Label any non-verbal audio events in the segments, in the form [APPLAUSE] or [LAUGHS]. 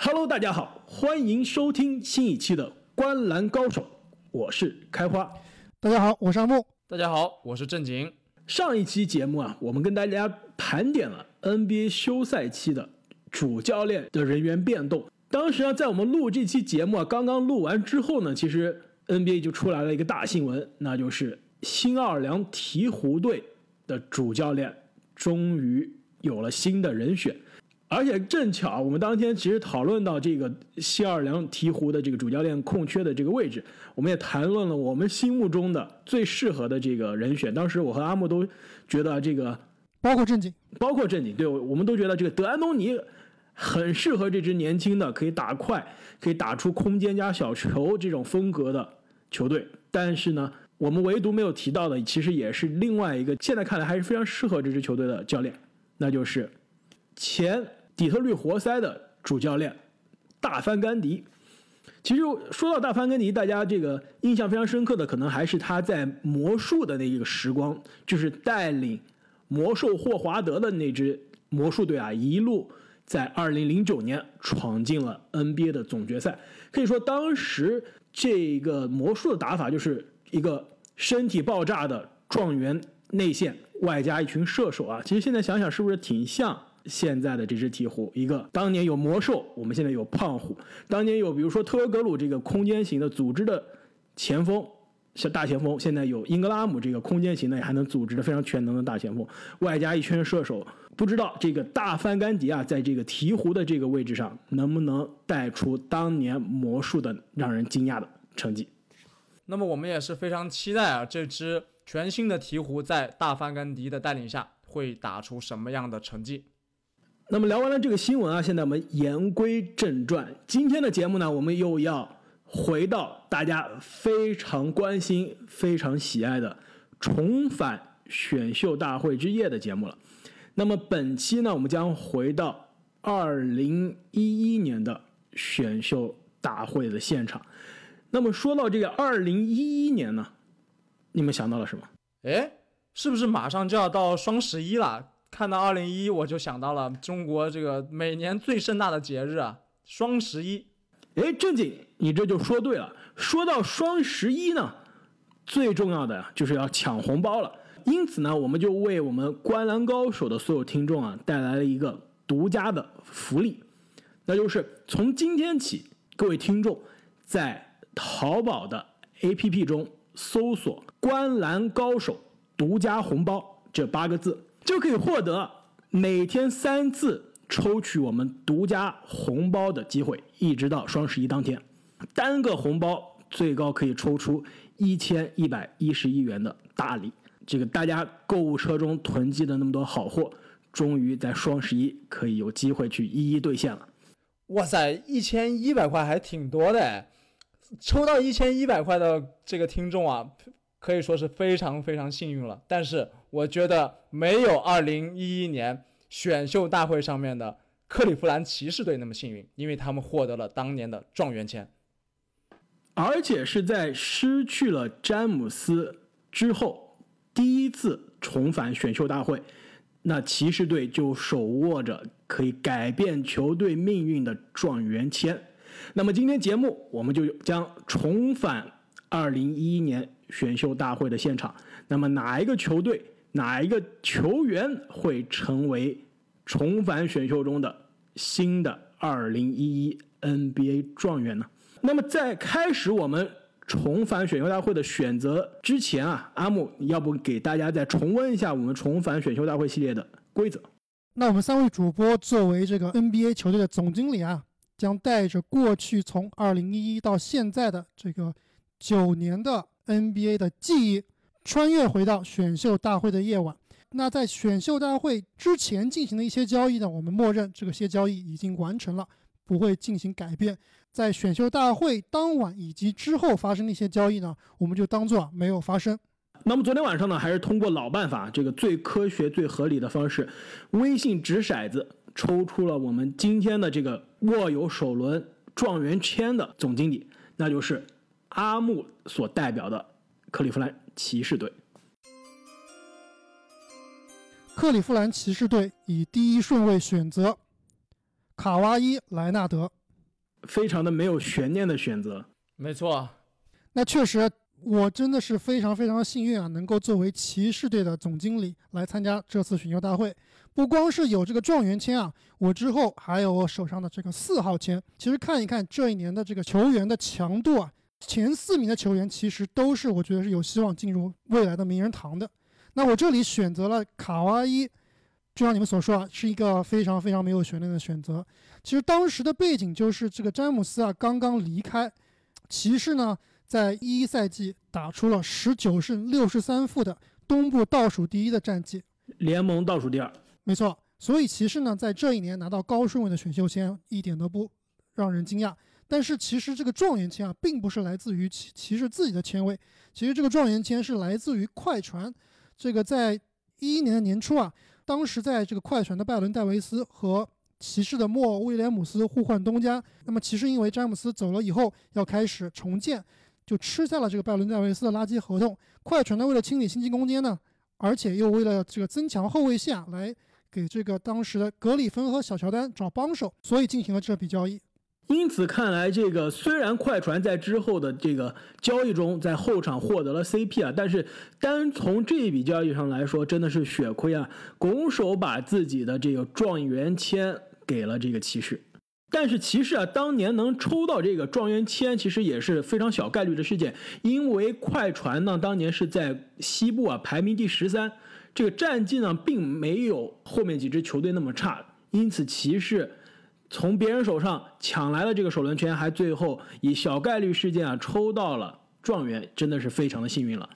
Hello，大家好，欢迎收听新一期的《观篮高手》，我是开花。大家好，我是阿木。大家好，我是正经。上一期节目啊，我们跟大家盘点了 NBA 休赛期的主教练的人员变动。当时啊，在我们录这期节目啊，刚刚录完之后呢，其实 NBA 就出来了一个大新闻，那就是新奥尔良鹈鹕队的主教练终于有了新的人选。而且正巧，我们当天其实讨论到这个新奥尔良鹈鹕的这个主教练空缺的这个位置，我们也谈论了我们心目中的最适合的这个人选。当时我和阿木都觉得这个，包括正经，包括正经，对，我们都觉得这个德安东尼很适合这支年轻的、可以打快、可以打出空间加小球这种风格的球队。但是呢，我们唯独没有提到的，其实也是另外一个现在看来还是非常适合这支球队的教练，那就是前。底特律活塞的主教练大范甘迪，其实说到大范甘迪，大家这个印象非常深刻的，可能还是他在魔术的那一个时光，就是带领魔兽霍华德的那支魔术队啊，一路在2009年闯进了 NBA 的总决赛。可以说，当时这个魔术的打法就是一个身体爆炸的状元内线，外加一群射手啊。其实现在想想，是不是挺像？现在的这只鹈鹕，一个当年有魔兽，我们现在有胖虎；当年有比如说特格鲁这个空间型的组织的前锋，像大前锋，现在有英格拉姆这个空间型的，还能组织的非常全能的大前锋，外加一圈射手。不知道这个大范甘迪啊，在这个鹈鹕的这个位置上，能不能带出当年魔术的让人惊讶的成绩？那么我们也是非常期待啊，这支全新的鹈鹕在大范甘迪的带领下会打出什么样的成绩？那么聊完了这个新闻啊，现在我们言归正传。今天的节目呢，我们又要回到大家非常关心、非常喜爱的重返选秀大会之夜的节目了。那么本期呢，我们将回到二零一一年的选秀大会的现场。那么说到这个二零一一年呢，你们想到了什么？哎，是不是马上就要到双十一了？看到二零一，我就想到了中国这个每年最盛大的节日啊，双十一。哎，正经，你这就说对了。说到双十一呢，最重要的就是要抢红包了。因此呢，我们就为我们《观澜高手》的所有听众啊，带来了一个独家的福利，那就是从今天起，各位听众在淘宝的 APP 中搜索“观澜高手独家红包”这八个字。就可以获得每天三次抽取我们独家红包的机会，一直到双十一当天，单个红包最高可以抽出一千一百一十一元的大礼。这个大家购物车中囤积的那么多好货，终于在双十一可以有机会去一一兑现了。哇塞，一千一百块还挺多的，抽到一千一百块的这个听众啊！可以说是非常非常幸运了，但是我觉得没有2011年选秀大会上面的克利夫兰骑士队那么幸运，因为他们获得了当年的状元签，而且是在失去了詹姆斯之后第一次重返选秀大会，那骑士队就手握着可以改变球队命运的状元签。那么今天节目我们就将重返2011年。选秀大会的现场，那么哪一个球队、哪一个球员会成为重返选秀中的新的2011 NBA 状元呢？那么在开始我们重返选秀大会的选择之前啊，阿木，要不给大家再重温一下我们重返选秀大会系列的规则？那我们三位主播作为这个 NBA 球队的总经理啊，将带着过去从2011到现在的这个九年的。NBA 的记忆穿越回到选秀大会的夜晚。那在选秀大会之前进行的一些交易呢？我们默认这些交易已经完成了，不会进行改变。在选秀大会当晚以及之后发生的一些交易呢，我们就当做没有发生。那么昨天晚上呢，还是通过老办法，这个最科学、最合理的方式，微信掷骰子抽出了我们今天的这个握有首轮状元签的总经理，那就是。阿木所代表的克利夫兰骑士队，克利夫兰骑士队以第一顺位选择卡哇伊·莱纳德。非常的没有悬念的选择。没错，那确实，我真的是非常非常幸运啊，能够作为骑士队的总经理来参加这次选秀大会。不光是有这个状元签啊，我之后还有我手上的这个四号签。其实看一看这一年的这个球员的强度啊，前四名的球员其实都是我觉得是有希望进入未来的名人堂的。那我这里选择了卡哇伊，就像你们所说啊，是一个非常非常没有悬念的选择。其实当时的背景就是这个詹姆斯啊刚刚离开骑士呢，在一一赛季打出了十九胜六十三负的东部倒数第一的战绩，联盟倒数第二。没错，所以骑士呢在这一年拿到高顺位的选秀签一点都不让人惊讶。但是其实这个状元签啊，并不是来自于骑骑士自己的签位，其实这个状元签是来自于快船。这个在一一年的年初啊，当时在这个快船的拜伦戴维斯和骑士的莫威廉姆斯互换东家。那么骑士因为詹姆斯走了以后要开始重建，就吃下了这个拜伦戴维斯的垃圾合同。快船呢为了清理薪级空间呢，而且又为了这个增强后卫线啊，来。给这个当时的格里芬和小乔丹找帮手，所以进行了这笔交易。因此看来，这个虽然快船在之后的这个交易中在后场获得了 CP 啊，但是单从这一笔交易上来说，真的是血亏啊，拱手把自己的这个状元签给了这个骑士。但是骑士啊，当年能抽到这个状元签，其实也是非常小概率的事件，因为快船呢当年是在西部啊排名第十三。这个战绩呢，并没有后面几支球队那么差，因此骑士从别人手上抢来了这个首轮签，还最后以小概率事件啊抽到了状元，真的是非常的幸运了。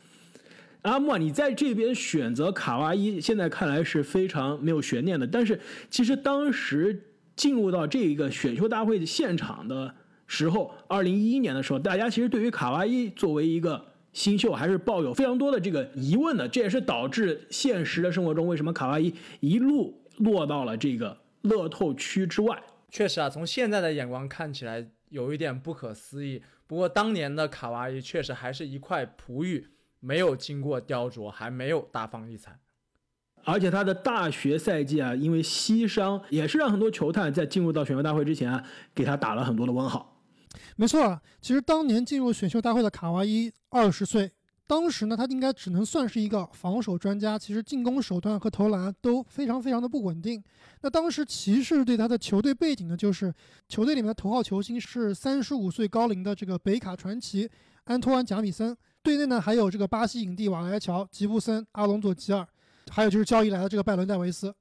阿莫，你在这边选择卡哇伊，现在看来是非常没有悬念的。但是其实当时进入到这一个选秀大会的现场的时候，二零一一年的时候，大家其实对于卡哇伊作为一个新秀还是抱有非常多的这个疑问的，这也是导致现实的生活中为什么卡哇伊一路落到了这个乐透区之外。确实啊，从现在的眼光看起来有一点不可思议。不过当年的卡哇伊确实还是一块璞玉，没有经过雕琢，还没有大放异彩。而且他的大学赛季啊，因为膝伤，也是让很多球探在进入到选秀大会之前啊，给他打了很多的问号。没错啊，其实当年进入选秀大会的卡哇伊二十岁，当时呢，他应该只能算是一个防守专家，其实进攻手段和投篮都非常非常的不稳定。那当时骑士对他的球队背景呢，就是球队里面的头号球星是三十五岁高龄的这个北卡传奇安托万贾米森，队内呢还有这个巴西影帝瓦莱乔、吉布森、阿隆佐吉尔，还有就是交易来的这个拜伦戴维斯。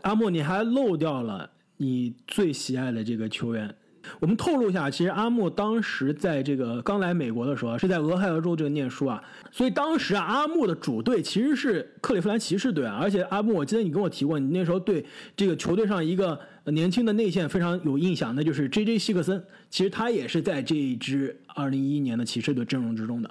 阿莫，你还漏掉了你最喜爱的这个球员。我们透露一下，其实阿木当时在这个刚来美国的时候，是在俄亥俄州这个念书啊，所以当时啊，阿木的主队其实是克利夫兰骑士队啊，而且阿木，我记得你跟我提过，你那时候对这个球队上一个年轻的内线非常有印象，那就是 J.J. 希克森，其实他也是在这一支2011年的骑士队阵容之中的。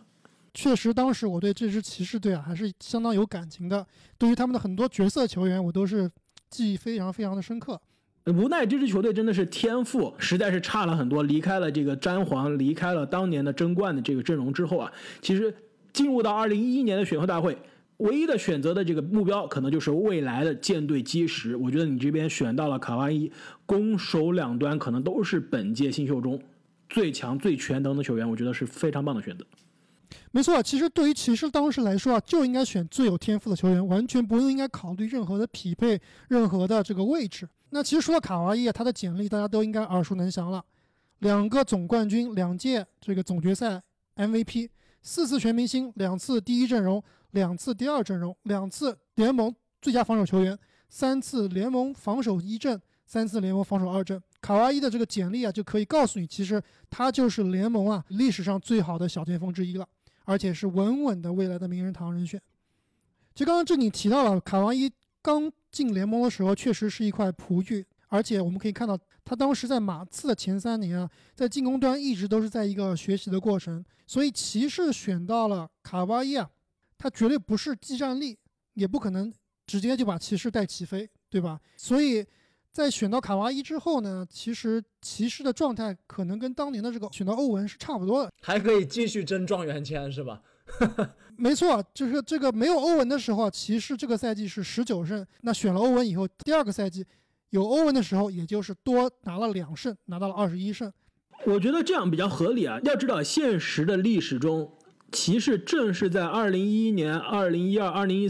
确实，当时我对这支骑士队啊还是相当有感情的，对于他们的很多角色球员，我都是记忆非常非常的深刻。无奈这支球队真的是天赋实在是差了很多。离开了这个詹皇，离开了当年的争冠的这个阵容之后啊，其实进入到二零一一年的选秀大会，唯一的选择的这个目标可能就是未来的舰队基石。我觉得你这边选到了卡哇伊，攻守两端可能都是本届新秀中最强最全能的球员，我觉得是非常棒的选择。没错，其实对于骑士当时来说啊，就应该选最有天赋的球员，完全不用应该考虑任何的匹配，任何的这个位置。那其实说到卡哇伊啊，他的简历大家都应该耳熟能详了，两个总冠军，两届这个总决赛 MVP，四次全明星，两次第一阵容，两次第二阵容，两次联盟最佳防守球员，三次联盟防守一阵，三次联盟防守二阵。卡哇伊的这个简历啊，就可以告诉你，其实他就是联盟啊历史上最好的小前锋之一了，而且是稳稳的未来的名人堂人选。就刚刚这里提到了卡哇伊。刚进联盟的时候，确实是一块璞玉，而且我们可以看到，他当时在马刺的前三年啊，在进攻端一直都是在一个学习的过程。所以骑士选到了卡哇伊啊，他绝对不是技战力，也不可能直接就把骑士带起飞，对吧？所以在选到卡哇伊之后呢，其实骑士的状态可能跟当年的这个选到欧文是差不多的，还可以继续争状元签，是吧？[LAUGHS] 没错，就是这个没有欧文的时候，骑士这个赛季是十九胜。那选了欧文以后，第二个赛季有欧文的时候，也就是多拿了两胜，拿到了二十一胜。我觉得这样比较合理啊。要知道，现实的历史中，骑士正是在2011年、2012、2013、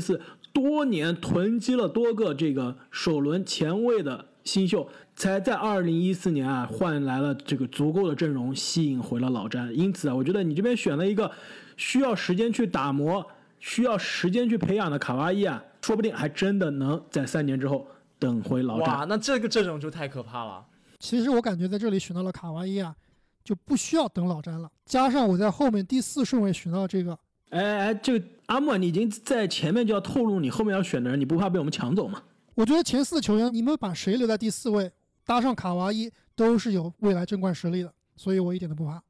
2014多年囤积了多个这个首轮前卫的新秀，才在2014年啊换来了这个足够的阵容，吸引回了老詹。因此啊，我觉得你这边选了一个需要时间去打磨、需要时间去培养的卡哇伊啊，说不定还真的能在三年之后等回老哇，詹。那这个阵容就太可怕了。其实我感觉在这里选到了卡哇伊啊，就不需要等老詹了。加上我在后面第四顺位选到这个，哎哎哎，这个阿木啊，你已经在前面就要透露你后面要选的人，你不怕被我们抢走吗？我觉得前四球员，你们把谁留在第四位，搭上卡哇伊，都是有未来争冠实力的，所以我一点都不怕。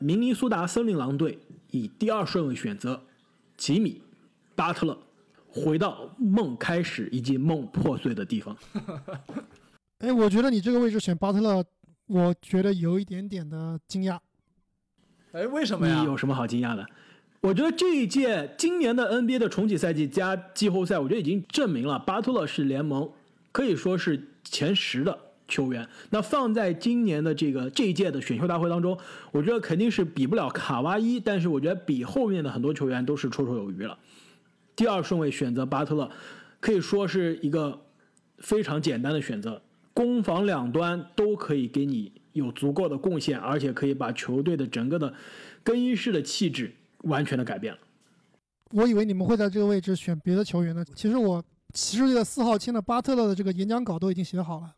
明尼苏达森林狼队以第二顺位选择吉米·巴特勒，回到梦开始以及梦破碎的地方。[LAUGHS] 哎，我觉得你这个位置选巴特勒，我觉得有一点点的惊讶。哎，为什么呀？你有什么好惊讶的？我觉得这一届今年的 NBA 的重启赛季加季后赛，我觉得已经证明了巴特勒是联盟可以说是前十的球员。那放在今年的这个这一届的选秀大会当中，我觉得肯定是比不了卡哇伊，但是我觉得比后面的很多球员都是绰绰有余了。第二顺位选择巴特勒，可以说是一个非常简单的选择，攻防两端都可以给你有足够的贡献，而且可以把球队的整个的更衣室的气质完全的改变了。我以为你们会在这个位置选别的球员呢。其实我骑士队的四号签的巴特勒的这个演讲稿都已经写好了。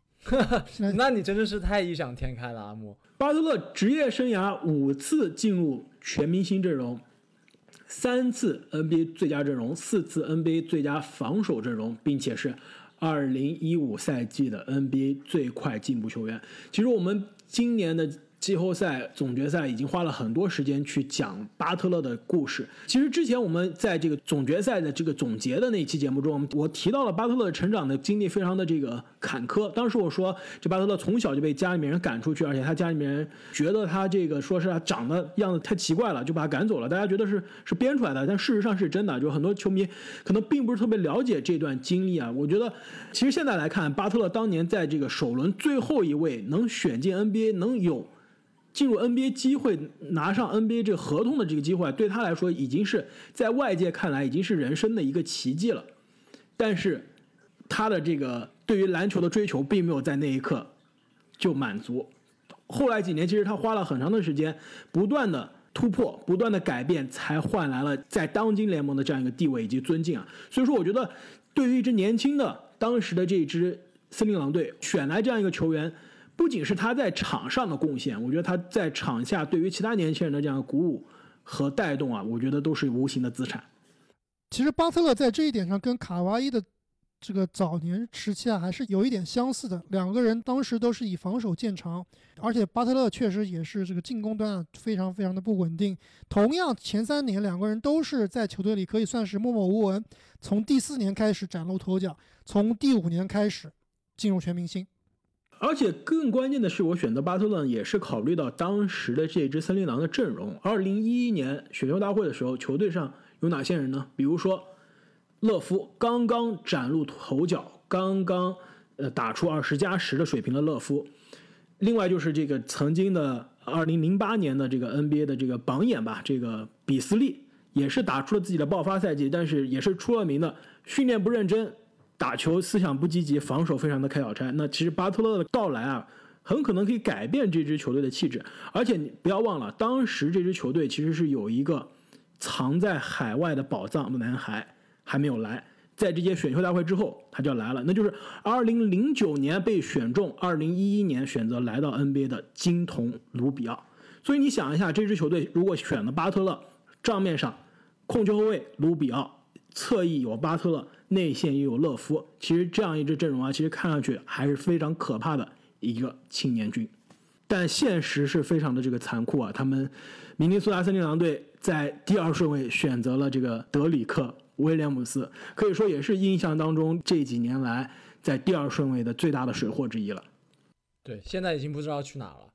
现 [LAUGHS] 在那你真的是太异想天开了，阿木。巴特勒职业生涯五次进入全明星阵容，三次 NBA 最佳阵容，四次 NBA 最佳防守阵容，并且是二零一五赛季的 NBA 最快进步球员。其实我们今年的季后赛总决赛已经花了很多时间去讲巴特勒的故事。其实之前我们在这个总决赛的这个总结的那期节目中，我提到了巴特勒成长的经历非常的这个坎坷。当时我说，这巴特勒从小就被家里面人赶出去，而且他家里面人觉得他这个说是他长得样子太奇怪了，就把他赶走了。大家觉得是是编出来的，但事实上是真的。就很多球迷可能并不是特别了解这段经历啊。我觉得，其实现在来看，巴特勒当年在这个首轮最后一位能选进 NBA，能有进入 NBA 机会，拿上 NBA 这个合同的这个机会，对他来说已经是在外界看来已经是人生的一个奇迹了。但是他的这个对于篮球的追求并没有在那一刻就满足。后来几年，其实他花了很长的时间，不断的突破，不断的改变，才换来了在当今联盟的这样一个地位以及尊敬啊。所以说，我觉得对于一支年轻的当时的这支森林狼队选来这样一个球员。不仅是他在场上的贡献，我觉得他在场下对于其他年轻人的这样鼓舞和带动啊，我觉得都是无形的资产。其实巴特勒在这一点上跟卡哇伊的这个早年时期啊，还是有一点相似的。两个人当时都是以防守见长，而且巴特勒确实也是这个进攻端啊非常非常的不稳定。同样前三年两个人都是在球队里可以算是默默无闻，从第四年开始崭露头角，从第五年开始进入全明星。而且更关键的是，我选择巴特勒也是考虑到当时的这支森林狼的阵容。二零一一年选秀大会的时候，球队上有哪些人呢？比如说，勒夫刚刚崭露头角，刚刚呃打出二十加十的水平的勒夫。另外就是这个曾经的二零零八年的这个 NBA 的这个榜眼吧，这个比斯利也是打出了自己的爆发赛季，但是也是出了名的训练不认真。打球思想不积极，防守非常的开小差。那其实巴特勒的到来啊，很可能可以改变这支球队的气质。而且你不要忘了，当时这支球队其实是有一个藏在海外的宝藏男孩还没有来，在这届选秀大会之后他就要来了，那就是2009年被选中，2011年选择来到 NBA 的金童卢比奥。所以你想一下，这支球队如果选了巴特勒，账面上控球后卫卢比奥，侧翼有巴特勒。内线又有勒夫，其实这样一支阵容啊，其实看上去还是非常可怕的一个青年军。但现实是非常的这个残酷啊，他们明尼苏达森林狼队在第二顺位选择了这个德里克·威廉姆斯，可以说也是印象当中这几年来在第二顺位的最大的水货之一了。对，现在已经不知道去哪了。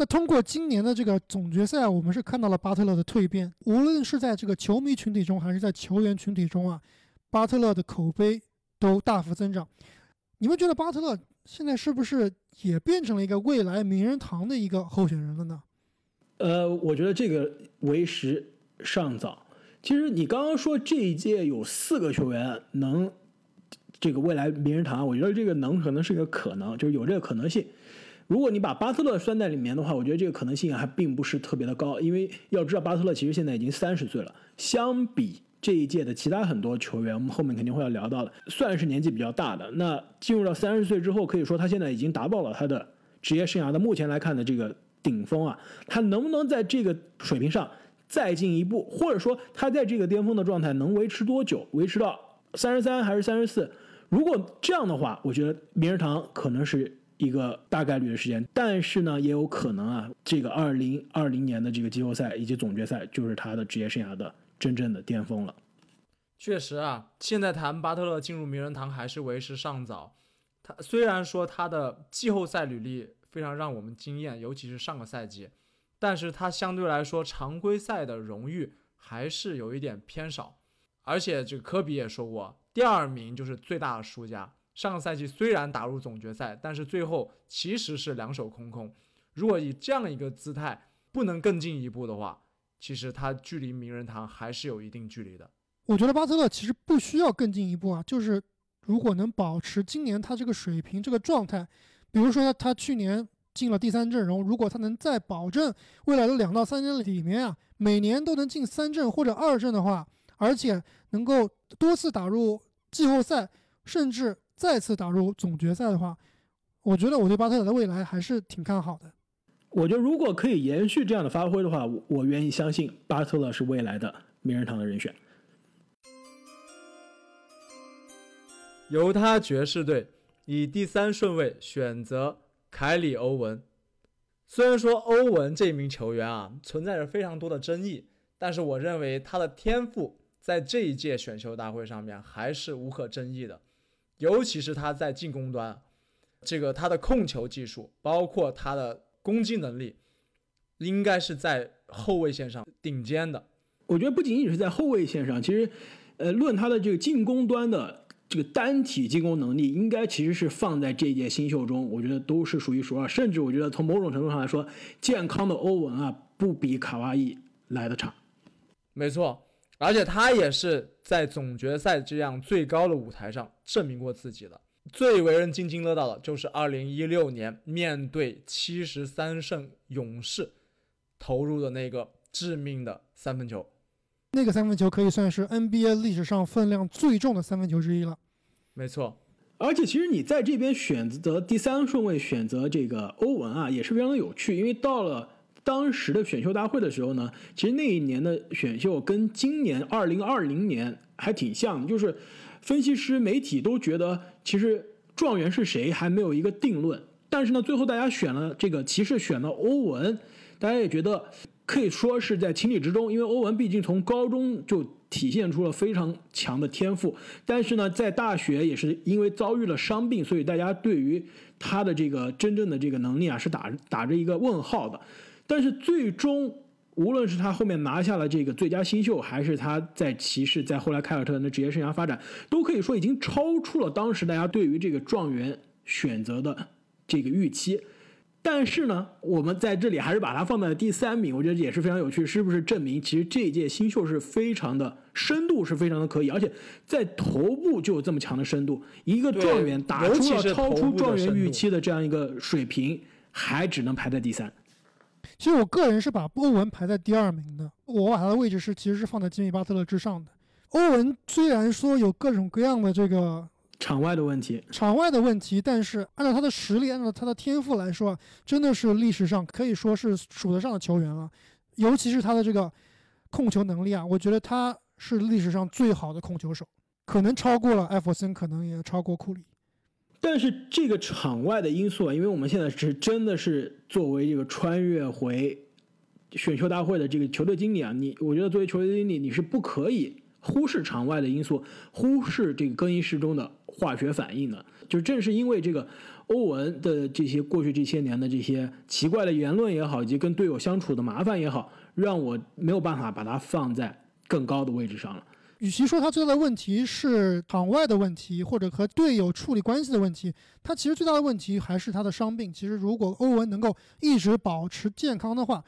那通过今年的这个总决赛，我们是看到了巴特勒的蜕变，无论是在这个球迷群体中，还是在球员群体中啊。巴特勒的口碑都大幅增长。你们觉得巴特勒现在是不是也变成了一个未来名人堂的一个候选人了呢？呃，我觉得这个为时尚早。其实你刚刚说这一届有四个球员能这个未来名人堂，我觉得这个能可能是个可能，就是有这个可能性。如果你把巴特勒算在里面的话，我觉得这个可能性还并不是特别的高，因为要知道巴特勒其实现在已经三十岁了，相比这一届的其他很多球员，我们后面肯定会要聊到的，算是年纪比较大的。那进入到三十岁之后，可以说他现在已经达到了他的职业生涯的目前来看的这个顶峰啊，他能不能在这个水平上再进一步，或者说他在这个巅峰的状态能维持多久，维持到三十三还是三十四？如果这样的话，我觉得名人堂可能是。一个大概率的时间，但是呢，也有可能啊，这个二零二零年的这个季后赛以及总决赛就是他的职业生涯的真正的巅峰了。确实啊，现在谈巴特勒进入名人堂还是为时尚早。他虽然说他的季后赛履历非常让我们惊艳，尤其是上个赛季，但是他相对来说常规赛的荣誉还是有一点偏少。而且这个科比也说过，第二名就是最大的输家。上个赛季虽然打入总决赛，但是最后其实是两手空空。如果以这样一个姿态不能更进一步的话，其实他距离名人堂还是有一定距离的。我觉得巴特勒其实不需要更进一步啊，就是如果能保持今年他这个水平、这个状态，比如说他去年进了第三阵容，如果他能再保证未来的两到三年里面啊，每年都能进三阵或者二阵的话，而且能够多次打入季后赛，甚至。再次打入总决赛的话，我觉得我对巴特勒的未来还是挺看好的。我觉得如果可以延续这样的发挥的话，我我愿意相信巴特勒是未来的名人堂的人选。犹他爵士队以第三顺位选择凯里·欧文。虽然说欧文这名球员啊存在着非常多的争议，但是我认为他的天赋在这一届选秀大会上面还是无可争议的。尤其是他在进攻端，这个他的控球技术，包括他的攻击能力，应该是在后卫线上顶尖的。我觉得不仅仅是在后卫线上，其实，呃，论他的这个进攻端的这个单体进攻能力，应该其实是放在这届新秀中，我觉得都是数一数二。甚至我觉得从某种程度上来说，健康的欧文啊，不比卡哇伊来的差。没错。而且他也是在总决赛这样最高的舞台上证明过自己的。最为人津津乐道的就是2016年面对七十三胜勇士投入的那个致命的三分球。那个三分球可以算是 NBA 历史上分量最重的三分球之一了。没错。而且其实你在这边选择第三顺位选择这个欧文啊，也是非常的有趣，因为到了。当时的选秀大会的时候呢，其实那一年的选秀跟今年二零二零年还挺像，就是分析师、媒体都觉得其实状元是谁还没有一个定论。但是呢，最后大家选了这个骑士，选了欧文，大家也觉得可以说是在情理之中，因为欧文毕竟从高中就体现出了非常强的天赋，但是呢，在大学也是因为遭遇了伤病，所以大家对于他的这个真正的这个能力啊是打打着一个问号的。但是最终，无论是他后面拿下了这个最佳新秀，还是他在骑士，在后来凯尔特人的职业生涯发展，都可以说已经超出了当时大家对于这个状元选择的这个预期。但是呢，我们在这里还是把它放在了第三名，我觉得也是非常有趣，是不是证明其实这一届新秀是非常的深度是非常的可以，而且在头部就有这么强的深度，一个状元打出了超出状元预期的这样一个水平，还只能排在第三。其实我个人是把欧文排在第二名的，我把他的位置是其实是放在吉米巴特勒之上的。欧文虽然说有各种各样的这个场外的问题，场外的问题，但是按照他的实力，按照他的天赋来说，真的是历史上可以说是数得上的球员了。尤其是他的这个控球能力啊，我觉得他是历史上最好的控球手，可能超过了艾弗森，可能也超过库里。但是这个场外的因素啊，因为我们现在是真的是作为这个穿越回选秀大会的这个球队经理啊，你我觉得作为球队经理，你是不可以忽视场外的因素，忽视这个更衣室中的化学反应的。就正是因为这个欧文的这些过去这些年的这些奇怪的言论也好，以及跟队友相处的麻烦也好，让我没有办法把它放在更高的位置上了。与其说他最大的问题是场外的问题，或者和队友处理关系的问题，他其实最大的问题还是他的伤病。其实如果欧文能够一直保持健康的话，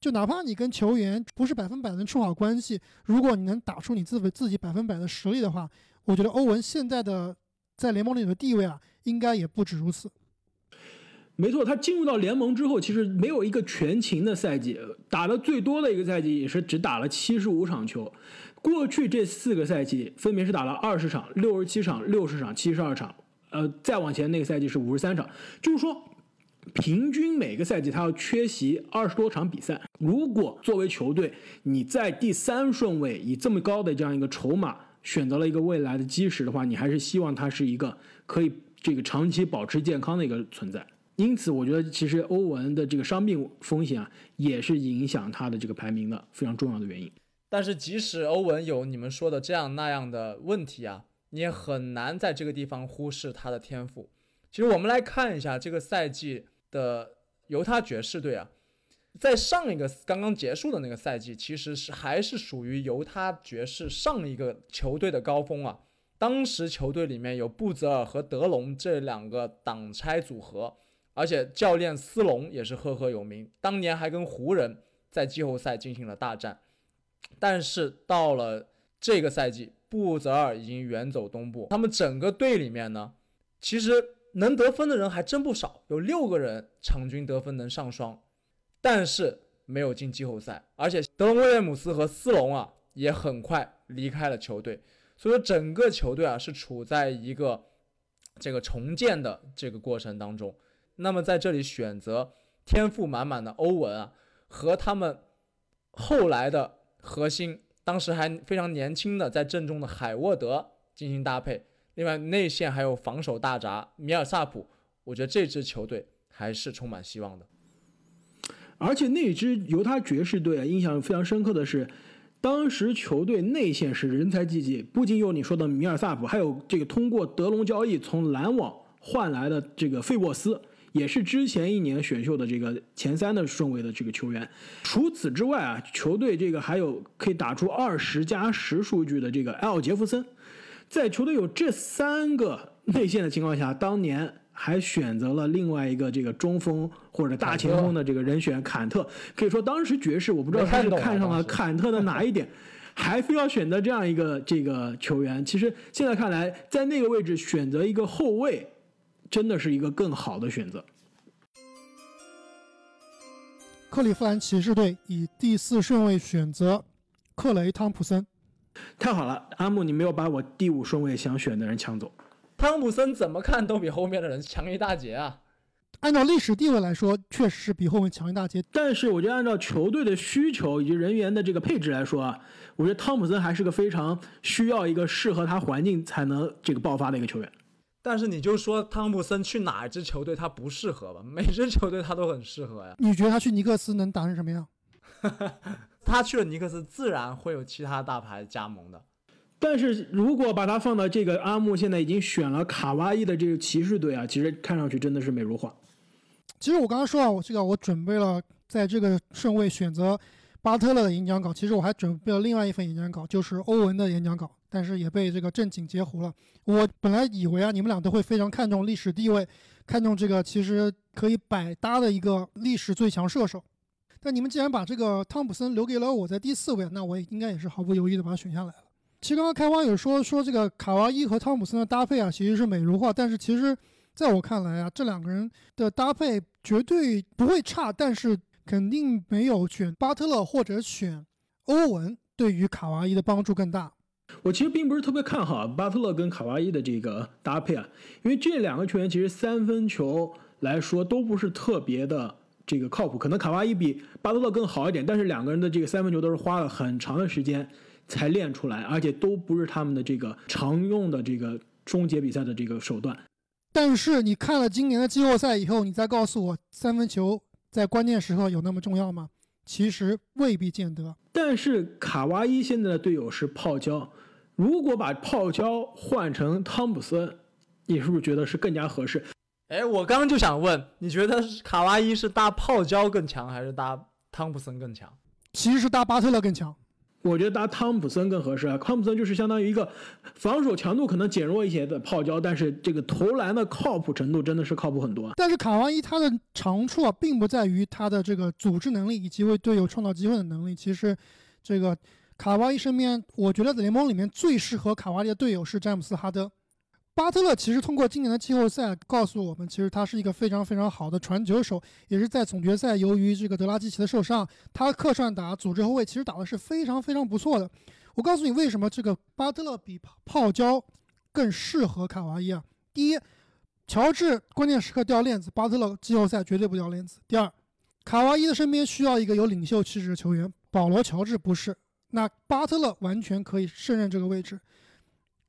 就哪怕你跟球员不是百分百能处好关系，如果你能打出你自自己百分百的实力的话，我觉得欧文现在的在联盟里的地位啊，应该也不止如此。没错，他进入到联盟之后，其实没有一个全勤的赛季，打的最多的一个赛季也是只打了七十五场球。过去这四个赛季分别是打了二十场、六十七场、六十场、七十二场。呃，再往前那个赛季是五十三场，就是说。平均每个赛季他要缺席二十多场比赛。如果作为球队你在第三顺位以这么高的这样一个筹码选择了一个未来的基石的话，你还是希望他是一个可以这个长期保持健康的一个存在。因此，我觉得其实欧文的这个伤病风险啊，也是影响他的这个排名的非常重要的原因。但是，即使欧文有你们说的这样那样的问题啊，你也很难在这个地方忽视他的天赋。其实，我们来看一下这个赛季。的犹他爵士队啊，在上一个刚刚结束的那个赛季，其实是还是属于犹他爵士上一个球队的高峰啊。当时球队里面有布泽尔和德隆这两个挡拆组合，而且教练斯隆也是赫赫有名，当年还跟湖人在季后赛进行了大战。但是到了这个赛季，布泽尔已经远走东部，他们整个队里面呢，其实。能得分的人还真不少，有六个人场均得分能上双，但是没有进季后赛。而且德隆威廉姆斯和斯隆啊也很快离开了球队，所以说整个球队啊是处在一个这个重建的这个过程当中。那么在这里选择天赋满满的欧文啊，和他们后来的核心，当时还非常年轻的在阵中的海沃德进行搭配。另外，内线还有防守大闸米尔萨普，我觉得这支球队还是充满希望的。而且那支犹他爵士队啊，印象非常深刻的是，当时球队内线是人才济济，不仅有你说的米尔萨普，还有这个通过德隆交易从篮网换来的这个费沃斯，也是之前一年选秀的这个前三的顺位的这个球员。除此之外啊，球队这个还有可以打出二十加十数据的这个埃尔杰弗森。在球队有这三个内线的情况下，当年还选择了另外一个这个中锋或者大前锋的这个人选坎特，可以说当时爵士我不知道他是看上了坎特的哪一点，还非要选择这样一个这个球员。其实现在看来，在那个位置选择一个后卫，真的是一个更好的选择。克利夫兰骑士队以第四顺位选择克雷汤普森。太好了，阿木，你没有把我第五顺位想选的人抢走。汤普森怎么看都比后面的人强一大截啊！按照历史地位来说，确实是比后面强一大截。但是，我觉得按照球队的需求以及人员的这个配置来说啊，我觉得汤普森还是个非常需要一个适合他环境才能这个爆发的一个球员。但是，你就说汤普森去哪支球队他不适合吧？[LAUGHS] 每支球队他都很适合呀。你觉得他去尼克斯能打成什么样？[LAUGHS] 他去了尼克斯，自然会有其他大牌加盟的。但是如果把他放到这个阿木现在已经选了卡哇伊的这个骑士队啊，其实看上去真的是美如画。其实我刚刚说啊，我这个我准备了在这个顺位选择巴特勒的演讲稿，其实我还准备了另外一份演讲稿，就是欧文的演讲稿，但是也被这个正经截胡了。我本来以为啊，你们俩都会非常看重历史地位，看重这个其实可以百搭的一个历史最强射手。但你们既然把这个汤普森留给了我在第四位，那我也应该也是毫不犹豫的把他选下来了。其实刚刚开花有说说这个卡哇伊和汤普森的搭配啊，其实是美如画。但是其实在我看来啊，这两个人的搭配绝对不会差，但是肯定没有选巴特勒或者选欧文对于卡哇伊的帮助更大。我其实并不是特别看好巴特勒跟卡哇伊的这个搭配啊，因为这两个球员其实三分球来说都不是特别的。这个靠谱，可能卡哇伊比巴特勒更好一点，但是两个人的这个三分球都是花了很长的时间才练出来，而且都不是他们的这个常用的这个终结比赛的这个手段。但是你看了今年的季后赛以后，你再告诉我三分球在关键时刻有那么重要吗？其实未必见得。但是卡哇伊现在的队友是泡椒，如果把泡椒换成汤普森，你是不是觉得是更加合适？哎，我刚刚就想问，你觉得卡哇伊是搭泡椒更强，还是搭汤普森更强？其实是搭巴特勒更强。我觉得搭汤普森更合适啊。汤普森就是相当于一个防守强度可能减弱一些的泡椒，但是这个投篮的靠谱程度真的是靠谱很多啊。但是卡哇伊他的长处啊，并不在于他的这个组织能力以及为队友创造机会的能力。其实，这个卡哇伊身边，我觉得联盟里面最适合卡哇伊的队友是詹姆斯哈登。巴特勒其实通过今年的季后赛告诉我们，其实他是一个非常非常好的传球手，也是在总决赛由于这个德拉季奇的受伤，他客串打组织后卫，其实打的是非常非常不错的。我告诉你为什么这个巴特勒比泡椒更适合卡哇伊啊？第一，乔治关键时刻掉链子，巴特勒季后赛绝对不掉链子。第二，卡哇伊的身边需要一个有领袖气质的球员，保罗乔治不是，那巴特勒完全可以胜任这个位置。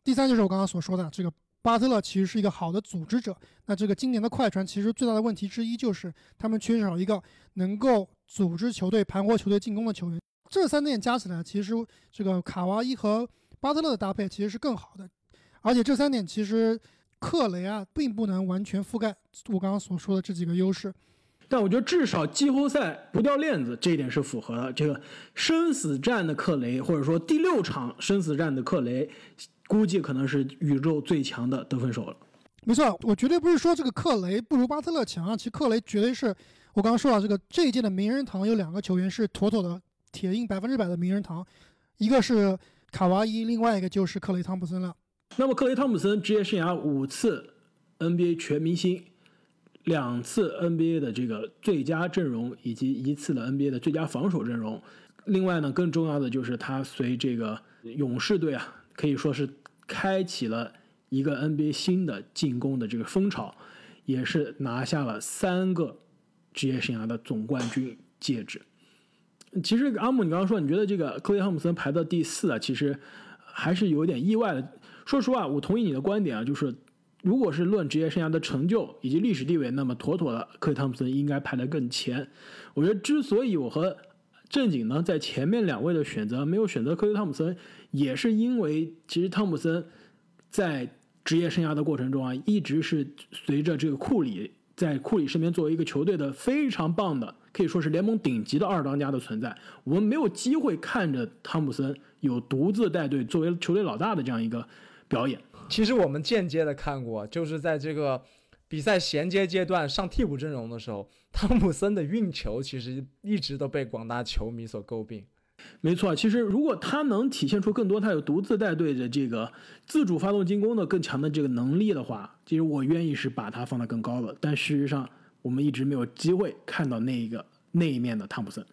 第三就是我刚刚所说的这个。巴特勒其实是一个好的组织者。那这个今年的快船其实最大的问题之一就是他们缺少一个能够组织球队、盘活球队进攻的球员。这三点加起来，其实这个卡哇伊和巴特勒的搭配其实是更好的。而且这三点其实克雷啊并不能完全覆盖我刚刚所说的这几个优势。但我觉得至少季后赛不掉链子这一点是符合的。这个生死战的克雷，或者说第六场生死战的克雷。估计可能是宇宙最强的得分手了。没错，我绝对不是说这个克雷不如巴特勒强啊。其实克雷绝对是我刚刚说到这个这一届的名人堂有两个球员是妥妥的铁印百分之百的名人堂，一个是卡哇伊，另外一个就是克雷汤普森了。那么克雷汤普森职业生涯五次 NBA 全明星，两次 NBA 的这个最佳阵容，以及一次的 NBA 的最佳防守阵容。另外呢，更重要的就是他随这个勇士队啊。可以说是开启了一个 NBA 新的进攻的这个风潮，也是拿下了三个职业生涯的总冠军戒指。其实阿姆，你刚刚说你觉得这个克雷汤普森排到第四啊，其实还是有点意外的。说实话，我同意你的观点啊，就是如果是论职业生涯的成就以及历史地位，那么妥妥的克雷汤普森应该排得更前。我觉得之所以我和正经呢在前面两位的选择没有选择克雷汤普森。也是因为，其实汤普森在职业生涯的过程中啊，一直是随着这个库里在库里身边作为一个球队的非常棒的，可以说是联盟顶级的二当家的存在。我们没有机会看着汤普森有独自带队作为球队老大的这样一个表演。其实我们间接的看过，就是在这个比赛衔接阶段上替补阵容的时候，汤普森的运球其实一直都被广大球迷所诟病。没错，其实如果他能体现出更多他有独自带队的这个自主发动进攻的更强的这个能力的话，其实我愿意是把他放得更高的。但事实上，我们一直没有机会看到那一个那一面的汤普森。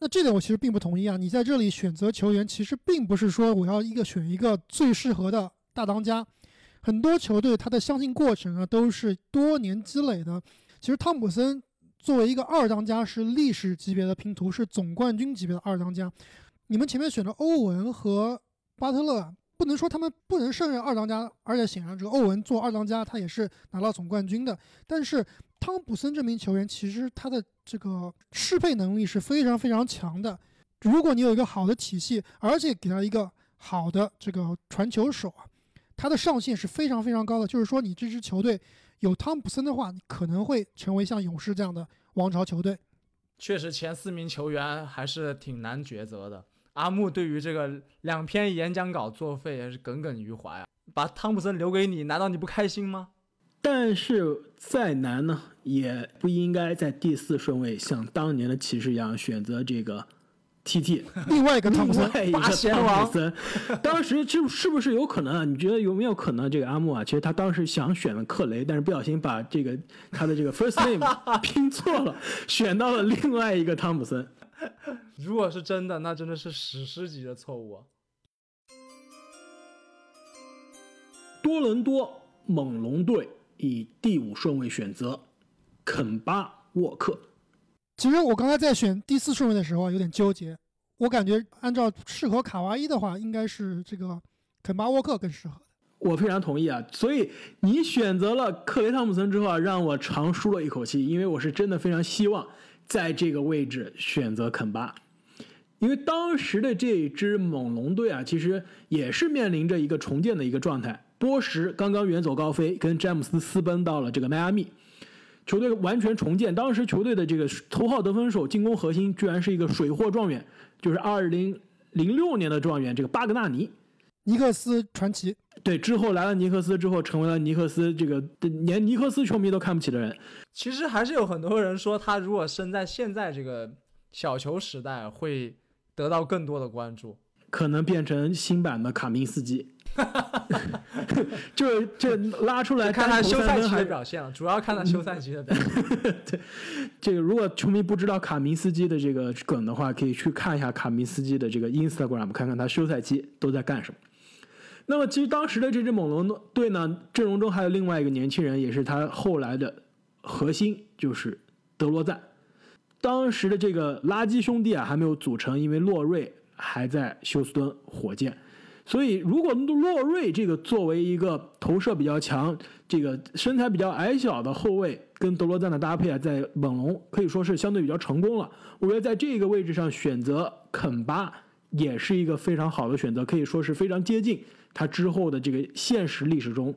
那这点我其实并不同意啊！你在这里选择球员，其实并不是说我要一个选一个最适合的大当家。很多球队他的相信过程啊，都是多年积累的。其实汤普森。作为一个二当家，是历史级别的拼图，是总冠军级别的二当家。你们前面选的欧文和巴特勒，不能说他们不能胜任二当家，而且显然这个欧文做二当家，他也是拿到总冠军的。但是汤普森这名球员，其实他的这个适配能力是非常非常强的。如果你有一个好的体系，而且给他一个好的这个传球手啊，他的上限是非常非常高的。就是说，你这支球队。有汤普森的话，你可能会成为像勇士这样的王朝球队。确实，前四名球员还是挺难抉择的。阿木对于这个两篇演讲稿作废也是耿耿于怀啊！把汤普森留给你，难道你不开心吗？但是再难呢，也不应该在第四顺位像当年的骑士一样选择这个。T T，[LAUGHS] 另外一个汤普森，八贤王，[LAUGHS] 当时是是不是有可能啊？你觉得有没有可能这个阿木啊？其实他当时想选了克雷，但是不小心把这个他的这个 first name [LAUGHS] 拼错了，选到了另外一个汤普森。如果是真的，那真的是史诗级的错误啊！多伦多猛龙队以第五顺位选择肯巴沃克。其实我刚才在选第四顺位的时候啊，有点纠结。我感觉按照适合卡哇伊的话，应该是这个肯巴沃克更适合。我非常同意啊！所以你选择了克雷汤普森之后啊，让我长舒了一口气，因为我是真的非常希望在这个位置选择肯巴，因为当时的这支猛龙队啊，其实也是面临着一个重建的一个状态。波什刚刚远走高飞，跟詹姆斯私奔到了这个迈阿密。球队完全重建，当时球队的这个头号得分手、进攻核心居然是一个水货状元，就是二零零六年的状元这个巴格纳尼。尼克斯传奇，对，之后来了尼克斯之后，成为了尼克斯这个连尼克斯球迷都看不起的人。其实还是有很多人说，他如果生在现在这个小球时代，会得到更多的关注，可能变成新版的卡明斯基。[LAUGHS] 就就拉出来看他休赛期的表现了，主要看他休赛期的表现。[LAUGHS] 对，这个如果球迷不知道卡明斯基的这个梗的话，可以去看一下卡明斯基的这个 Instagram，看看他休赛期都在干什么。那么，其实当时的这支猛龙队呢，阵容中还有另外一个年轻人，也是他后来的核心，就是德罗赞。当时的这个垃圾兄弟啊，还没有组成，因为洛瑞还在休斯敦火箭。所以，如果洛瑞这个作为一个投射比较强、这个身材比较矮小的后卫，跟德罗赞的搭配啊，在猛龙可以说是相对比较成功了。我觉得在这个位置上选择肯巴也是一个非常好的选择，可以说是非常接近。他之后的这个现实历史中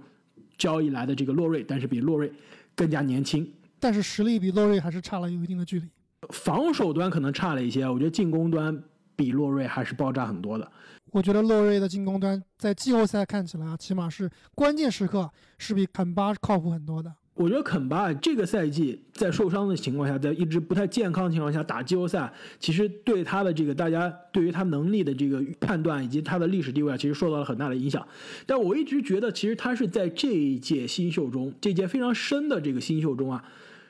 交易来的这个洛瑞，但是比洛瑞更加年轻，但是实力比洛瑞还是差了有一定的距离。防守端可能差了一些，我觉得进攻端比洛瑞还是爆炸很多的。我觉得洛瑞的进攻端在季后赛看起来啊，起码是关键时刻是比肯巴靠谱很多的。我觉得肯巴这个赛季在受伤的情况下，在一直不太健康的情况下打季后赛，其实对他的这个大家对于他能力的这个判断以及他的历史地位啊，其实受到了很大的影响。但我一直觉得，其实他是在这一届新秀中，这届非常深的这个新秀中啊，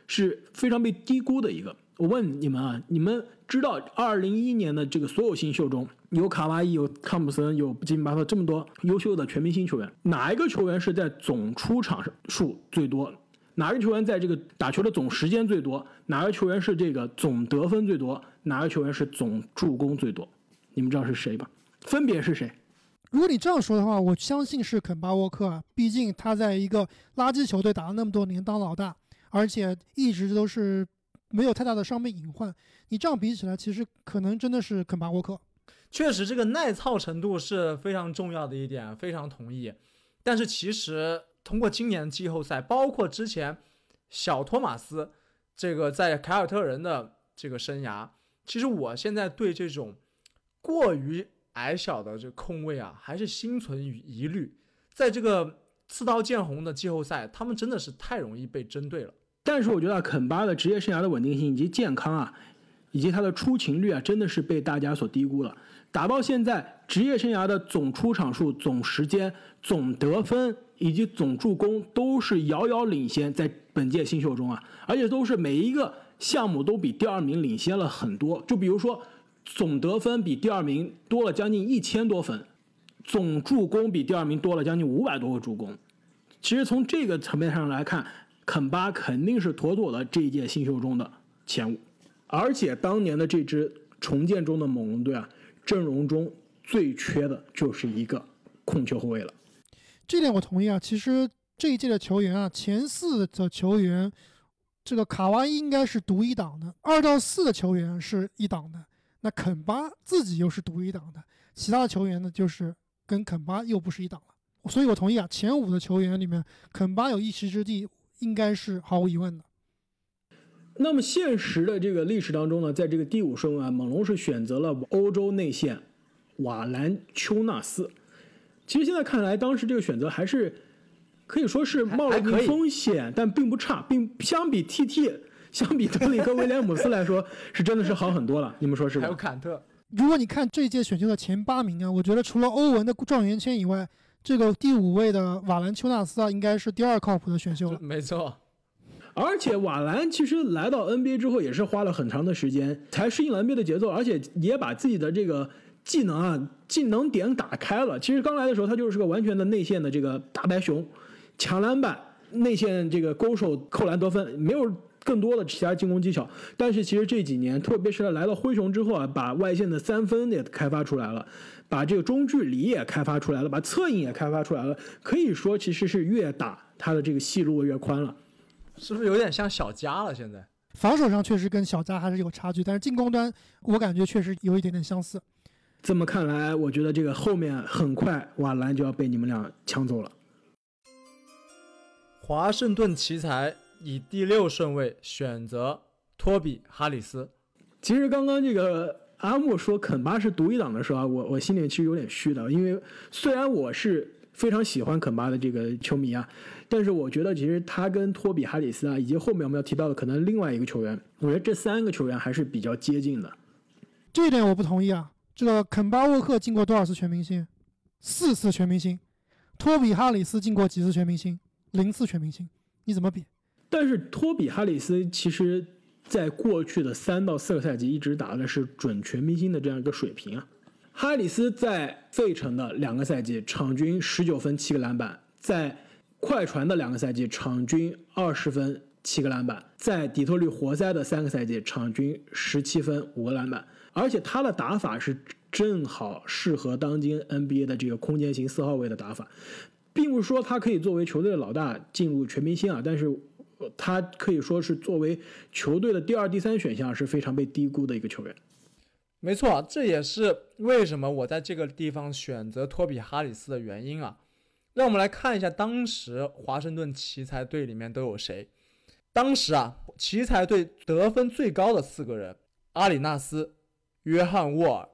是非常被低估的一个。我问你们啊，你们知道二零一一年的这个所有新秀中有卡哇伊、有汤普森、有吉米巴特这么多优秀的全明星球员，哪一个球员是在总出场数最多？哪个球员在这个打球的总时间最多？哪个球员是这个总得分最多？哪个球员是总助攻最多？你们知道是谁吧？分别是谁？如果你这样说的话，我相信是肯巴沃克啊，毕竟他在一个垃圾球队打了那么多年当老大，而且一直都是没有太大的伤病隐患。你这样比起来，其实可能真的是肯巴沃克。确实，这个耐操程度是非常重要的一点，非常同意。但是其实。通过今年的季后赛，包括之前小托马斯这个在凯尔特人的这个生涯，其实我现在对这种过于矮小的这控卫啊，还是心存疑虑。在这个刺刀见红的季后赛，他们真的是太容易被针对了。但是我觉得肯巴的职业生涯的稳定性以及健康啊，以及他的出勤率啊，真的是被大家所低估了。打到现在，职业生涯的总出场数、总时间、总得分。以及总助攻都是遥遥领先，在本届新秀中啊，而且都是每一个项目都比第二名领先了很多。就比如说，总得分比第二名多了将近一千多分，总助攻比第二名多了将近五百多个助攻。其实从这个层面上来看，肯巴肯定是妥妥的这一届新秀中的前五。而且当年的这支重建中的猛龙队啊，阵容中最缺的就是一个控球后卫了。这点我同意啊。其实这一届的球员啊，前四的球员，这个卡哇伊应该是独一档的，二到四的球员是一档的，那肯巴自己又是独一档的，其他的球员呢，就是跟肯巴又不是一档了。所以我同意啊，前五的球员里面，肯巴有一席之地，应该是毫无疑问的。那么现实的这个历史当中呢，在这个第五顺位啊，猛龙是选择了欧洲内线瓦兰丘纳斯。其实现在看来，当时这个选择还是可以说是冒了一定风险，但并不差，并相比 TT，相比德里克威廉姆斯来说，是真的是好很多了。你们说是吧？还有坎特。如果你看这一届选秀的前八名啊，我觉得除了欧文的状元签以外，这个第五位的瓦兰丘纳斯啊，应该是第二靠谱的选秀了。[LAUGHS] 没错。而且瓦兰其实来到 NBA 之后，也是花了很长的时间才适应 NBA 的节奏，而且也把自己的这个。技能啊，技能点打开了。其实刚来的时候，他就是个完全的内线的这个大白熊，抢篮板、内线这个勾手、扣篮得分，没有更多的其他进攻技巧。但是其实这几年，特别是来到灰熊之后啊，把外线的三分也开发出来了，把这个中距离也开发出来了，把侧影也开发出来了。可以说，其实是越打他的这个戏路越宽了。是不是有点像小加了？现在防守上确实跟小加还是有差距，但是进攻端我感觉确实有一点点相似。这么看来，我觉得这个后面很快瓦兰就要被你们俩抢走了。华盛顿奇才以第六顺位选择托比哈里斯。其实刚刚这个阿木说肯巴是独一档的时候啊，我我心里其实有点虚的，因为虽然我是非常喜欢肯巴的这个球迷啊，但是我觉得其实他跟托比哈里斯啊，以及后面我们要提到的可能另外一个球员，我觉得这三个球员还是比较接近的。这一点我不同意啊。这个肯巴沃克进过多少次全明星？四次全明星。托比哈里斯进过几次全明星？零次全明星。你怎么比？但是托比哈里斯其实。在过去的三到四个赛季，一直打的是准全明星的这样一个水平啊。哈里斯在费城的两个赛季，场均十九分七个篮板；在快船的两个赛季，场均二十分七个篮板；在底特律活塞的三个赛季，场均十七分五个篮板。而且他的打法是正好适合当今 NBA 的这个空间型四号位的打法，并不是说他可以作为球队的老大进入全明星啊，但是。他可以说是作为球队的第二、第三选项是非常被低估的一个球员。没错，这也是为什么我在这个地方选择托比·哈里斯的原因啊。让我们来看一下当时华盛顿奇才队里面都有谁。当时啊，奇才队得分最高的四个人：阿里纳斯、约翰·沃尔、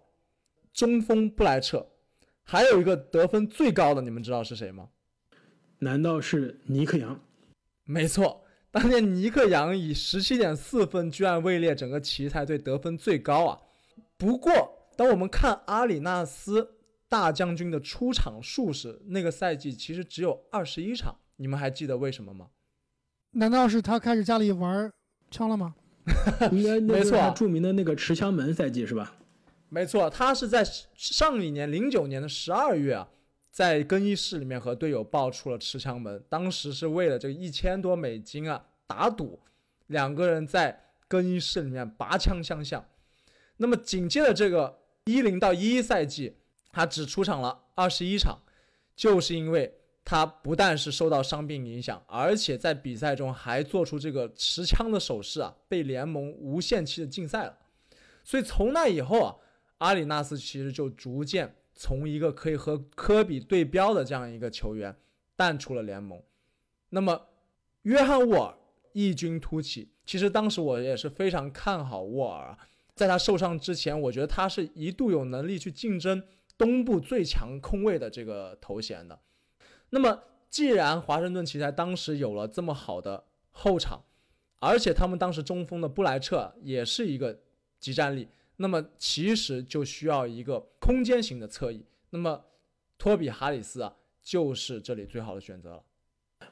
中锋布莱彻，还有一个得分最高的，你们知道是谁吗？难道是尼克·杨？没错。当年尼克杨以十七点四分，居然位列整个奇才队得分最高啊！不过，当我们看阿里纳斯大将军的出场数时，那个赛季其实只有二十一场。你们还记得为什么吗？难道是他开始家里玩枪了吗？[LAUGHS] 应该没错，著名的那个持枪门赛季是吧？没错，他是在上一年零九年的十二月啊。在更衣室里面和队友爆出了持枪门，当时是为了这个一千多美金啊打赌，两个人在更衣室里面拔枪相向。那么紧接着这个一零到一一赛季，他只出场了二十一场，就是因为他不但是受到伤病影响，而且在比赛中还做出这个持枪的手势啊，被联盟无限期的禁赛了。所以从那以后啊，阿里纳斯其实就逐渐。从一个可以和科比对标的这样一个球员淡出了联盟，那么约翰沃尔异军突起。其实当时我也是非常看好沃尔，在他受伤之前，我觉得他是一度有能力去竞争东部最强空位的这个头衔的。那么既然华盛顿奇才当时有了这么好的后场，而且他们当时中锋的布莱彻也是一个集战力。那么其实就需要一个空间型的侧翼，那么托比哈里斯啊，就是这里最好的选择了。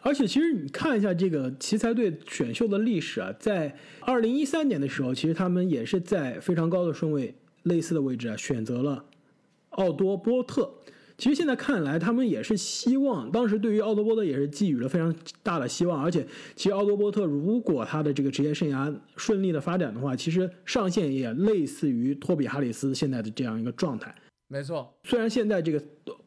而且其实你看一下这个奇才队选秀的历史啊，在二零一三年的时候，其实他们也是在非常高的顺位，类似的位置啊，选择了奥多波特。其实现在看来，他们也是希望，当时对于奥多波特也是寄予了非常大的希望。而且，其实奥多波特如果他的这个职业生涯顺利的发展的话，其实上限也类似于托比哈里斯现在的这样一个状态。没错，虽然现在这个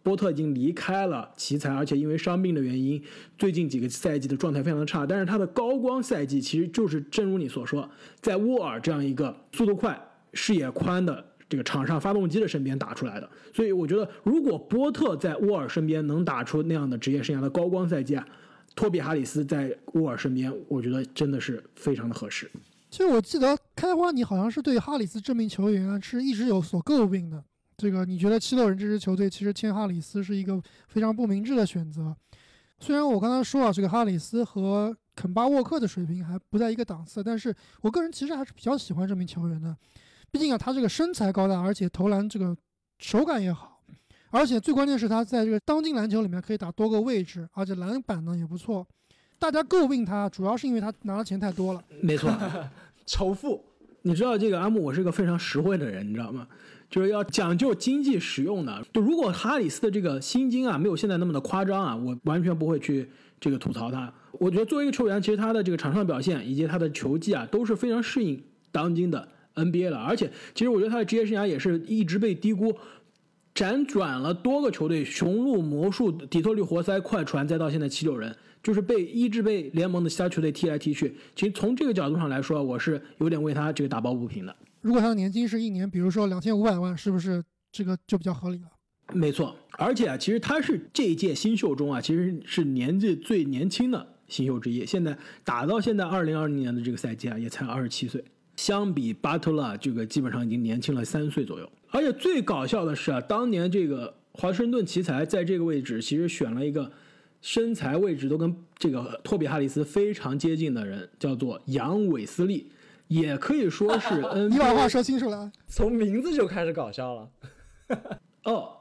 波特已经离开了奇才，而且因为伤病的原因，最近几个赛季的状态非常的差，但是他的高光赛季其实就是正如你所说，在沃尔这样一个速度快、视野宽的。这个场上发动机的身边打出来的，所以我觉得，如果波特在沃尔身边能打出那样的职业生涯的高光赛季啊，托比哈里斯在沃尔身边，我觉得真的是非常的合适。其实我记得开花，你好像是对哈里斯这名球员是一直有所诟病的。这个你觉得七六人这支球队其实签哈里斯是一个非常不明智的选择？虽然我刚才说啊，这个哈里斯和肯巴沃克的水平还不在一个档次，但是我个人其实还是比较喜欢这名球员的。毕竟啊，他这个身材高大，而且投篮这个手感也好，而且最关键是他在这个当今篮球里面可以打多个位置，而且篮板呢也不错。大家诟病他，主要是因为他拿的钱太多了。没错，[LAUGHS] 仇富。你知道这个阿木，我是个非常实惠的人，你知道吗？就是要讲究经济实用的。就如果哈里斯的这个薪金啊没有现在那么的夸张啊，我完全不会去这个吐槽他。我觉得作为一个球员，其实他的这个场上表现以及他的球技啊都是非常适应当今的。NBA 了，而且其实我觉得他的职业生涯也是一直被低估，辗转了多个球队，雄鹿、魔术、底特律活塞、快船，再到现在七六人，就是被一直被联盟的其他球队踢来踢去。其实从这个角度上来说，我是有点为他这个打抱不平的。如果他的年薪是一年，比如说两千五百万，是不是这个就比较合理了？没错，而且啊，其实他是这一届新秀中啊，其实是年纪最年轻的新秀之一。现在打到现在二零二零年的这个赛季啊，也才二十七岁。相比巴特勒，这个基本上已经年轻了三岁左右。而且最搞笑的是啊，当年这个华盛顿奇才在这个位置其实选了一个身材位置都跟这个托比哈里斯非常接近的人，叫做杨韦斯利，也可以说是 NBA。[LAUGHS] 你把话说清楚了。从名字就开始搞笑了。[LAUGHS] 哦，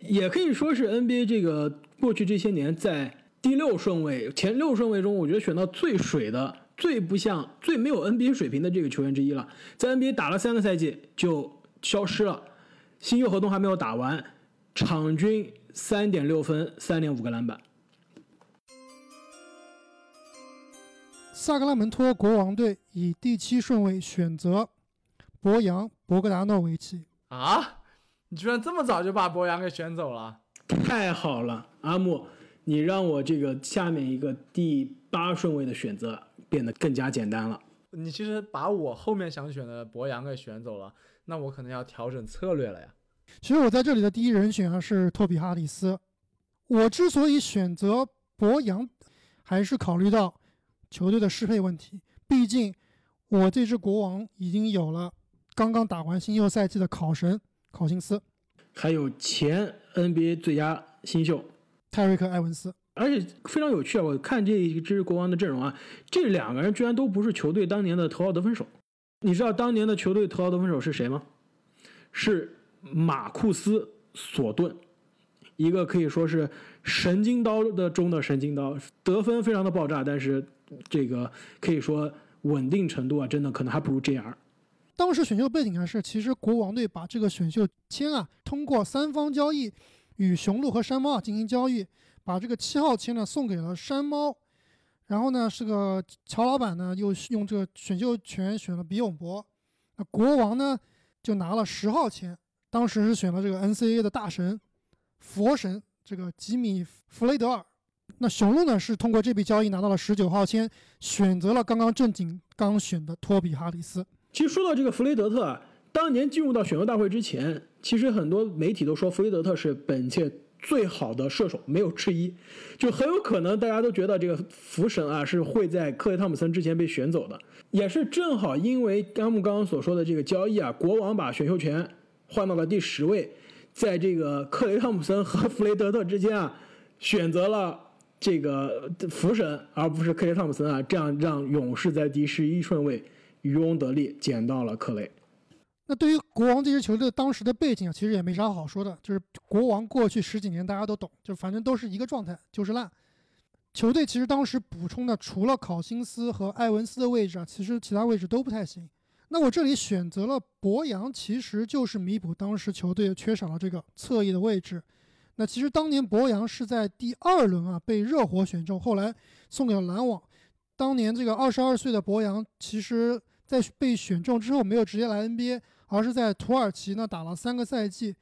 也可以说是 NBA 这个过去这些年在第六顺位、前六顺位中，我觉得选到最水的、最不像、最没有 NBA 水平的这个球员之一了。在 NBA 打了三个赛季就消失了，新秀合同还没有打完，场均三点六分、三点五个篮板。萨克拉门托国王队以第七顺位选择博扬·博格达诺维奇。啊！你居然这么早就把博扬给选走了？太好了，阿木，你让我这个下面一个第八顺位的选择变得更加简单了。你其实把我后面想选的博扬给选走了，那我可能要调整策略了呀。其实我在这里的第一人选啊是托比哈里斯。我之所以选择博扬，还是考虑到球队的适配问题。毕竟我这支国王已经有了刚刚打完新秀赛季的考神考辛斯，还有前 NBA 最佳新秀泰瑞克·埃文斯。而且非常有趣啊！我看这一支国王的阵容啊，这两个人居然都不是球队当年的头号得分手。你知道当年的球队头号得分手是谁吗？是马库斯·索顿，一个可以说是神经刀的中的神经刀，得分非常的爆炸，但是这个可以说稳定程度啊，真的可能还不如 JR。当时选秀背景啊是，其实国王队把这个选秀签啊，通过三方交易与雄鹿和山猫啊进行交易，把这个七号签呢送给了山猫，然后呢是个乔老板呢又用这个选秀权选了比永博，那国王呢就拿了十号签，当时是选了这个 NCAA 的大神佛神这个吉米弗雷德尔，那雄鹿呢是通过这笔交易拿到了十九号签，选择了刚刚正经刚选的托比哈里斯。其实说到这个弗雷德特啊，当年进入到选秀大会之前，其实很多媒体都说弗雷德特是本届最好的射手，没有之一。就很有可能大家都觉得这个福神啊是会在克雷汤普森之前被选走的，也是正好因为甘木刚刚所说的这个交易啊，国王把选秀权换到了第十位，在这个克雷汤普森和弗雷德特之间啊，选择了这个福神而不是克雷汤普森啊，这样让勇士在第十一顺位。渔翁得利，捡到了克雷。那对于国王这支球队当时的背景啊，其实也没啥好说的，就是国王过去十几年大家都懂，就反正都是一个状态，就是烂。球队其实当时补充的除了考辛斯和埃文斯的位置啊，其实其他位置都不太行。那我这里选择了博扬，其实就是弥补当时球队缺少了这个侧翼的位置。那其实当年博扬是在第二轮啊被热火选中，后来送给了篮网。当年这个二十二岁的博扬，其实。在被选中之后，没有直接来 NBA，而是在土耳其呢打了三个赛季，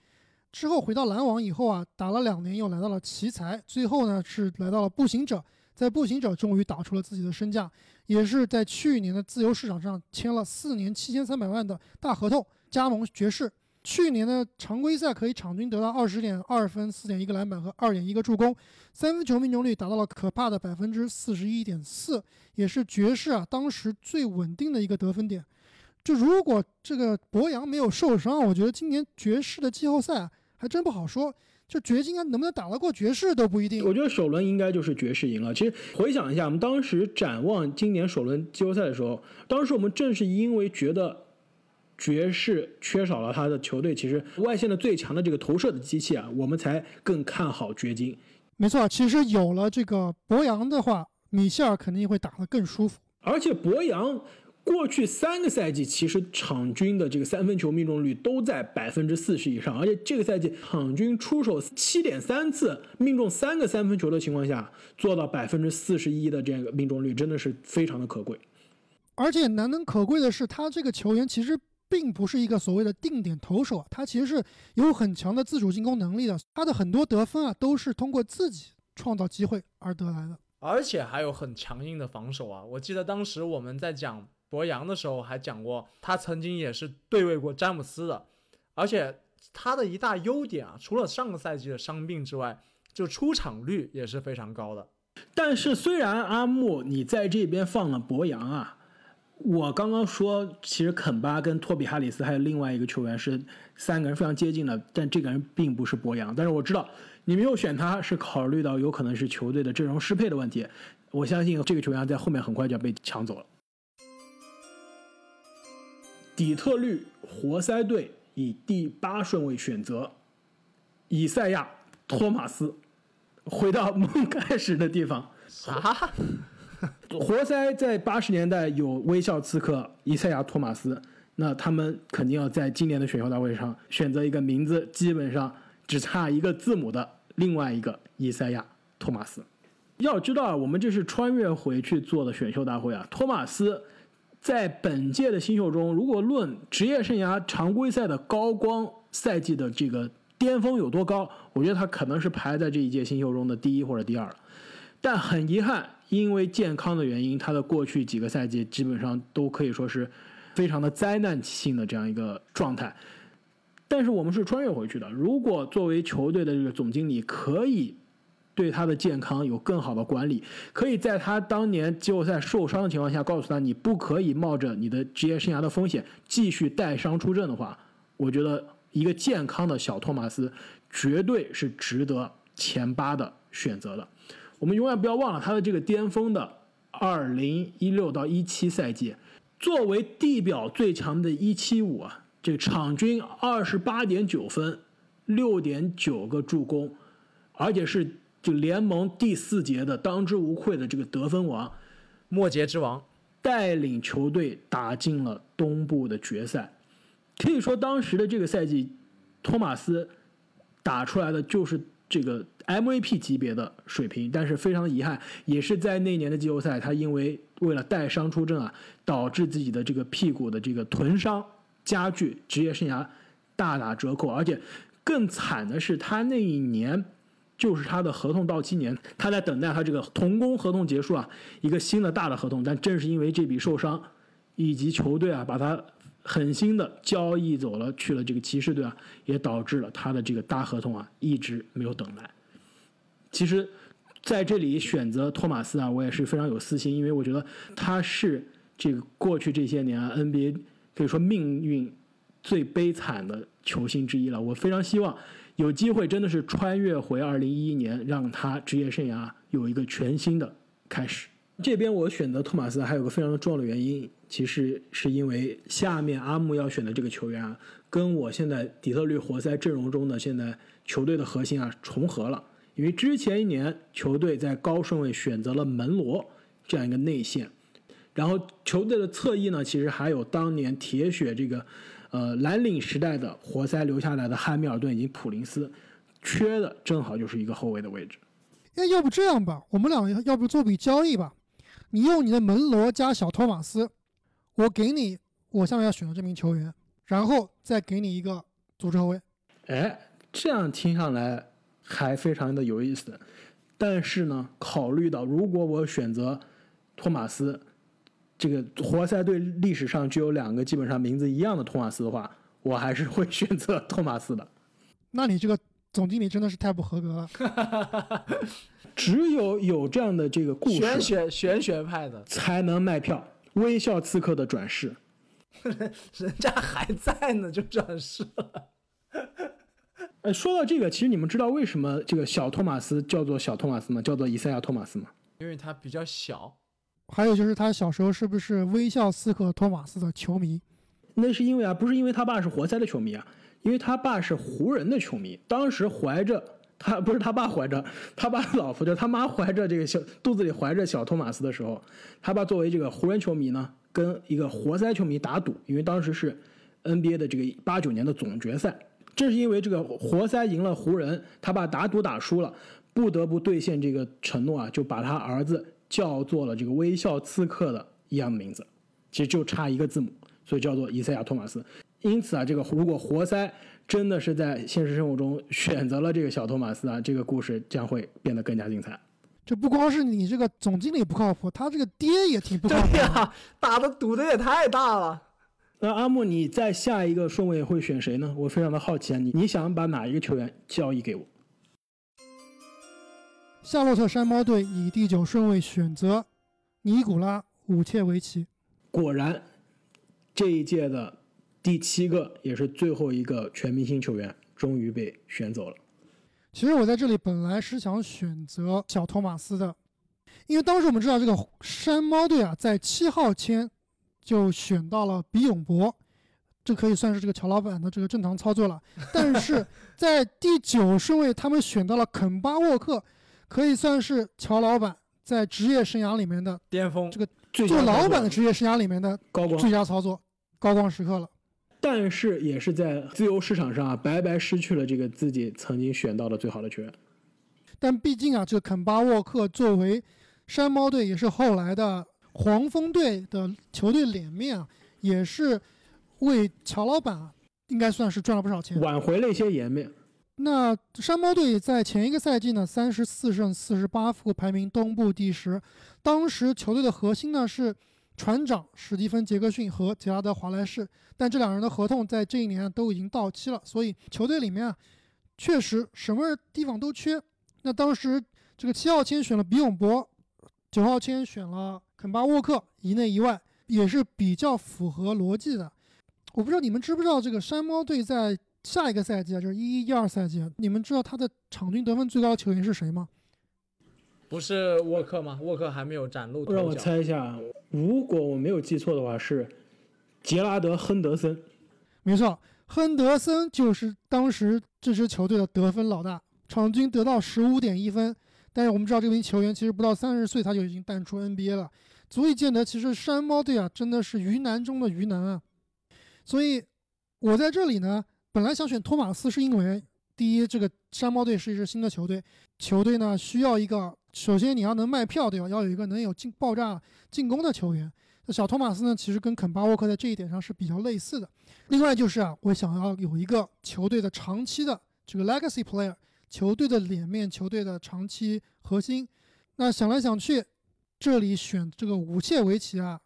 之后回到篮网以后啊，打了两年，又来到了奇才，最后呢是来到了步行者，在步行者终于打出了自己的身价，也是在去年的自由市场上签了四年七千三百万的大合同，加盟爵士。去年的常规赛可以场均得到二十点二分、四点一个篮板和二点一个助攻，三分球命中率达到了可怕的百分之四十一点四，也是爵士啊当时最稳定的一个得分点。就如果这个博扬没有受伤，我觉得今年爵士的季后赛还真不好说。就掘金啊，能不能打得过爵士都不一定。我觉得首轮应该就是爵士赢了。其实回想一下，我们当时展望今年首轮季后赛的时候，当时我们正是因为觉得。爵士缺少了他的球队，其实外线的最强的这个投射的机器啊，我们才更看好掘金。没错，其实有了这个博扬的话，米切尔肯定会打得更舒服。而且博扬过去三个赛季其实场均的这个三分球命中率都在百分之四十以上，而且这个赛季场均出手七点三次，命中三个三分球的情况下，做到百分之四十一的这样一个命中率，真的是非常的可贵。而且难能可贵的是，他这个球员其实。并不是一个所谓的定点投手啊，他其实是有很强的自主进攻能力的。他的很多得分啊，都是通过自己创造机会而得来的，而且还有很强硬的防守啊。我记得当时我们在讲博扬的时候，还讲过他曾经也是对位过詹姆斯的。而且他的一大优点啊，除了上个赛季的伤病之外，就出场率也是非常高的。但是虽然阿木你在这边放了博扬啊。我刚刚说，其实肯巴跟托比哈里斯还有另外一个球员是三个人非常接近的，但这个人并不是博扬。但是我知道你没有选他是考虑到有可能是球队的阵容适配的问题。我相信这个球员在后面很快就要被抢走了。底特律活塞队以第八顺位选择以赛亚·托马斯，回到梦开始的地方。啥？[LAUGHS] 活塞在八十年代有微笑刺客以赛亚·托马斯，那他们肯定要在今年的选秀大会上选择一个名字基本上只差一个字母的另外一个以赛亚·托马斯。要知道啊，我们这是穿越回去做的选秀大会啊。托马斯在本届的新秀中，如果论职业生涯常规赛的高光赛季的这个巅峰有多高，我觉得他可能是排在这一届新秀中的第一或者第二。但很遗憾，因为健康的原因，他的过去几个赛季基本上都可以说是非常的灾难性的这样一个状态。但是我们是穿越回去的，如果作为球队的这个总经理可以。对他的健康有更好的管理，可以在他当年季后赛受伤的情况下，告诉他你不可以冒着你的职业生涯的风险继续带伤出阵的话，我觉得一个健康的小托马斯绝对是值得前八的选择的。我们永远不要忘了他的这个巅峰的二零一六到一七赛季，作为地表最强的一七五啊，这个场均二十八点九分，六点九个助攻，而且是。就联盟第四节的当之无愧的这个得分王，末节之王，带领球队打进了东部的决赛。可以说，当时的这个赛季，托马斯打出来的就是这个 MVP 级别的水平。但是非常的遗憾，也是在那年的季后赛，他因为为了带伤出阵啊，导致自己的这个屁股的这个臀伤加剧，职业生涯大打折扣。而且更惨的是，他那一年。就是他的合同到期年，他在等待他这个童工合同结束啊，一个新的大的合同。但正是因为这笔受伤，以及球队啊把他狠心的交易走了，去了这个骑士队啊，也导致了他的这个大合同啊一直没有等来。其实，在这里选择托马斯啊，我也是非常有私心，因为我觉得他是这个过去这些年啊 NBA 可以说命运最悲惨的球星之一了。我非常希望。有机会真的是穿越回二零一一年，让他职业生涯有一个全新的开始。这边我选择托马斯还有个非常重要的原因，其实是因为下面阿木要选的这个球员啊，跟我现在底特律活塞阵容中的现在球队的核心啊重合了。因为之前一年球队在高顺位选择了门罗这样一个内线，然后球队的侧翼呢，其实还有当年铁血这个。呃，蓝领时代的活塞留下来的汉密尔顿以及普林斯，缺的正好就是一个后卫的位置。哎，要不这样吧，我们俩要不做笔交易吧？你用你的门罗加小托马斯，我给你我下面要选的这名球员，然后再给你一个组织后卫。哎，这样听上来还非常的有意思。但是呢，考虑到如果我选择托马斯。这个活塞队历史上就有两个基本上名字一样的托马斯的话，我还是会选择托马斯的。那你这个总经理真的是太不合格了。只有有这样的这个故事，玄学玄学派的才能卖票。微笑刺客的转世，人家还在呢，就转世了。哎，说到这个，其实你们知道为什么这个小托马斯叫做小托马斯吗？叫做以赛亚托马斯吗？因为他比较小。还有就是他小时候是不是微笑刺客托马斯的球迷？那是因为啊，不是因为他爸是活塞的球迷啊，因为他爸是湖人的球迷。当时怀着他不是他爸怀着他爸老婆，就他妈怀着这个小肚子里怀着小托马斯的时候，他爸作为这个湖人球迷呢，跟一个活塞球迷打赌，因为当时是 NBA 的这个八九年的总决赛，正是因为这个活塞赢了湖人，他爸打赌打输了，不得不兑现这个承诺啊，就把他儿子。叫做了这个微笑刺客的一样的名字，其实就差一个字母，所以叫做以赛亚·托马斯。因此啊，这个如果活塞真的是在现实生活中选择了这个小托马斯啊，这个故事将会变得更加精彩。这不光是你这个总经理不靠谱，他这个爹也挺不靠谱。对呀，打的赌的也太大了。那阿木，你在下一个顺位会选谁呢？我非常的好奇啊，你你想把哪一个球员交易给我？夏洛特山猫队以第九顺位选择尼古拉·武切维奇。果然，这一届的第七个也是最后一个全明星球员终于被选走了。其实我在这里本来是想选择小托马斯的，因为当时我们知道这个山猫队啊，在七号签就选到了比永博，这可以算是这个乔老板的这个正常操作了。但是在第九顺位，他们选到了肯巴沃克，可以算是乔老板在职业生涯里面的巅峰这个最佳做老板的职业生涯里面的高光最佳操作、高光时刻了。但是也是在自由市场上啊，白白失去了这个自己曾经选到的最好的球员。但毕竟啊，这个肯巴沃克作为山猫队，也是后来的黄蜂队的球队脸面啊，也是为乔老板啊应该算是赚了不少钱。挽回了一些颜面。那山猫队在前一个赛季呢，三十四胜四十八负，排名东部第十。当时球队的核心呢是船长史蒂芬·杰克逊和杰拉德·华莱士，但这两人的合同在这一年都已经到期了，所以球队里面啊，确实什么地方都缺。那当时这个七号签选了比永博，九号签选了肯巴沃克，一内一外，也是比较符合逻辑的。我不知道你们知不知道这个山猫队在下一个赛季啊，就是一一一二赛季啊，你们知道他的场均得分最高的球员是谁吗？不是沃克吗？沃克还没有崭露头角。让我猜一下，如果我没有记错的话，是杰拉德·亨德森。没错，亨德森就是当时这支球队的得分老大，场均得到十五点一分。但是我们知道这名球员其实不到三十岁他就已经淡出 NBA 了，足以见得其实山猫队啊真的是鱼腩中的鱼腩啊。所以我在这里呢，本来想选托马斯，是因为第一，这个山猫队是一支新的球队，球队呢需要一个，首先你要能卖票，对吧？要有一个能有进爆炸进攻的球员。那小托马斯呢，其实跟肯巴沃克在这一点上是比较类似的。另外就是啊，我想要有一个球队的长期的这个 legacy player，球队的脸面，球队的长期核心。那想来想去，这里选这个武切维奇啊，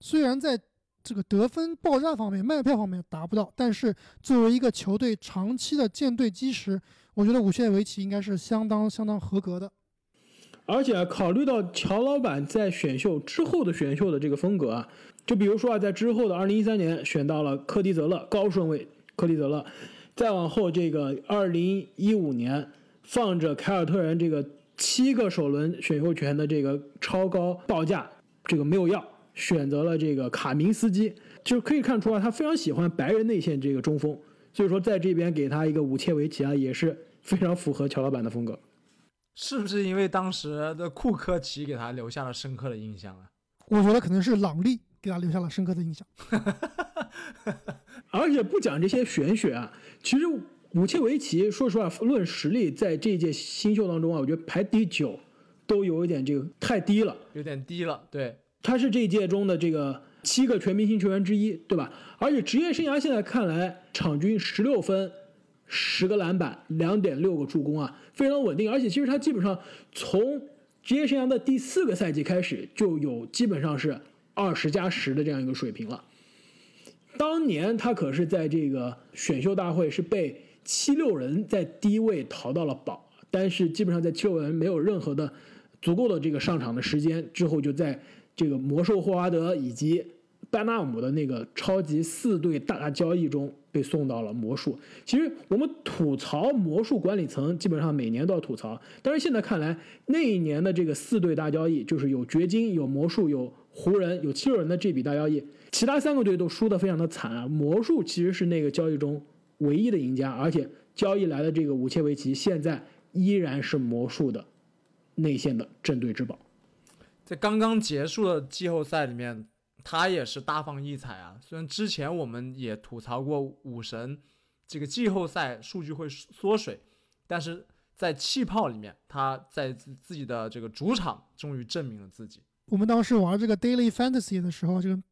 虽然在这个得分爆炸方面、卖票方面达不到，但是作为一个球队长期的舰队基石，我觉得武切维奇应该是相当相当合格的。而且考虑到乔老板在选秀之后的选秀的这个风格啊，就比如说啊，在之后的2013年选到了科迪泽勒高顺位，科迪泽勒，再往后这个2015年放着凯尔特人这个七个首轮选秀权的这个超高报价，这个没有要，选择了这个卡明斯基，就可以看出啊，他非常喜欢白人内线这个中锋，所以说在这边给他一个武切维奇啊，也是非常符合乔老板的风格。是不是因为当时的库科奇给他留下了深刻的印象啊？我觉得可能是朗利给他留下了深刻的印象。[LAUGHS] 而且不讲这些玄学啊，其实武切维奇说实话，论实力，在这一届新秀当中啊，我觉得排第九都有一点这个太低了。有点低了，对，他是这一届中的这个七个全明星球员之一，对吧？而且职业生涯现在看来，场均十六分、十个篮板、两点六个助攻啊，非常稳定。而且其实他基本上从职业生涯的第四个赛季开始，就有基本上是二十加十的这样一个水平了。当年他可是在这个选秀大会是被七六人在低位淘到了宝，但是基本上在七六人没有任何的足够的这个上场的时间之后，就在这个魔兽霍华德以及班纳姆的那个超级四队大交易中被送到了魔术。其实我们吐槽魔术管理层，基本上每年都要吐槽，但是现在看来，那一年的这个四队大交易，就是有掘金、有魔术、有湖人、有七六人的这笔大交易，其他三个队都输得非常的惨啊。魔术其实是那个交易中唯一的赢家，而且交易来的这个武切维奇现在依然是魔术的内线的镇队之宝。在刚刚结束的季后赛里面，他也是大放异彩啊。虽然之前我们也吐槽过武神这个季后赛数据会缩水，但是在气泡里面，他在自自己的这个主场终于证明了自己。我们当时玩这个 Daily Fantasy 的时候，这个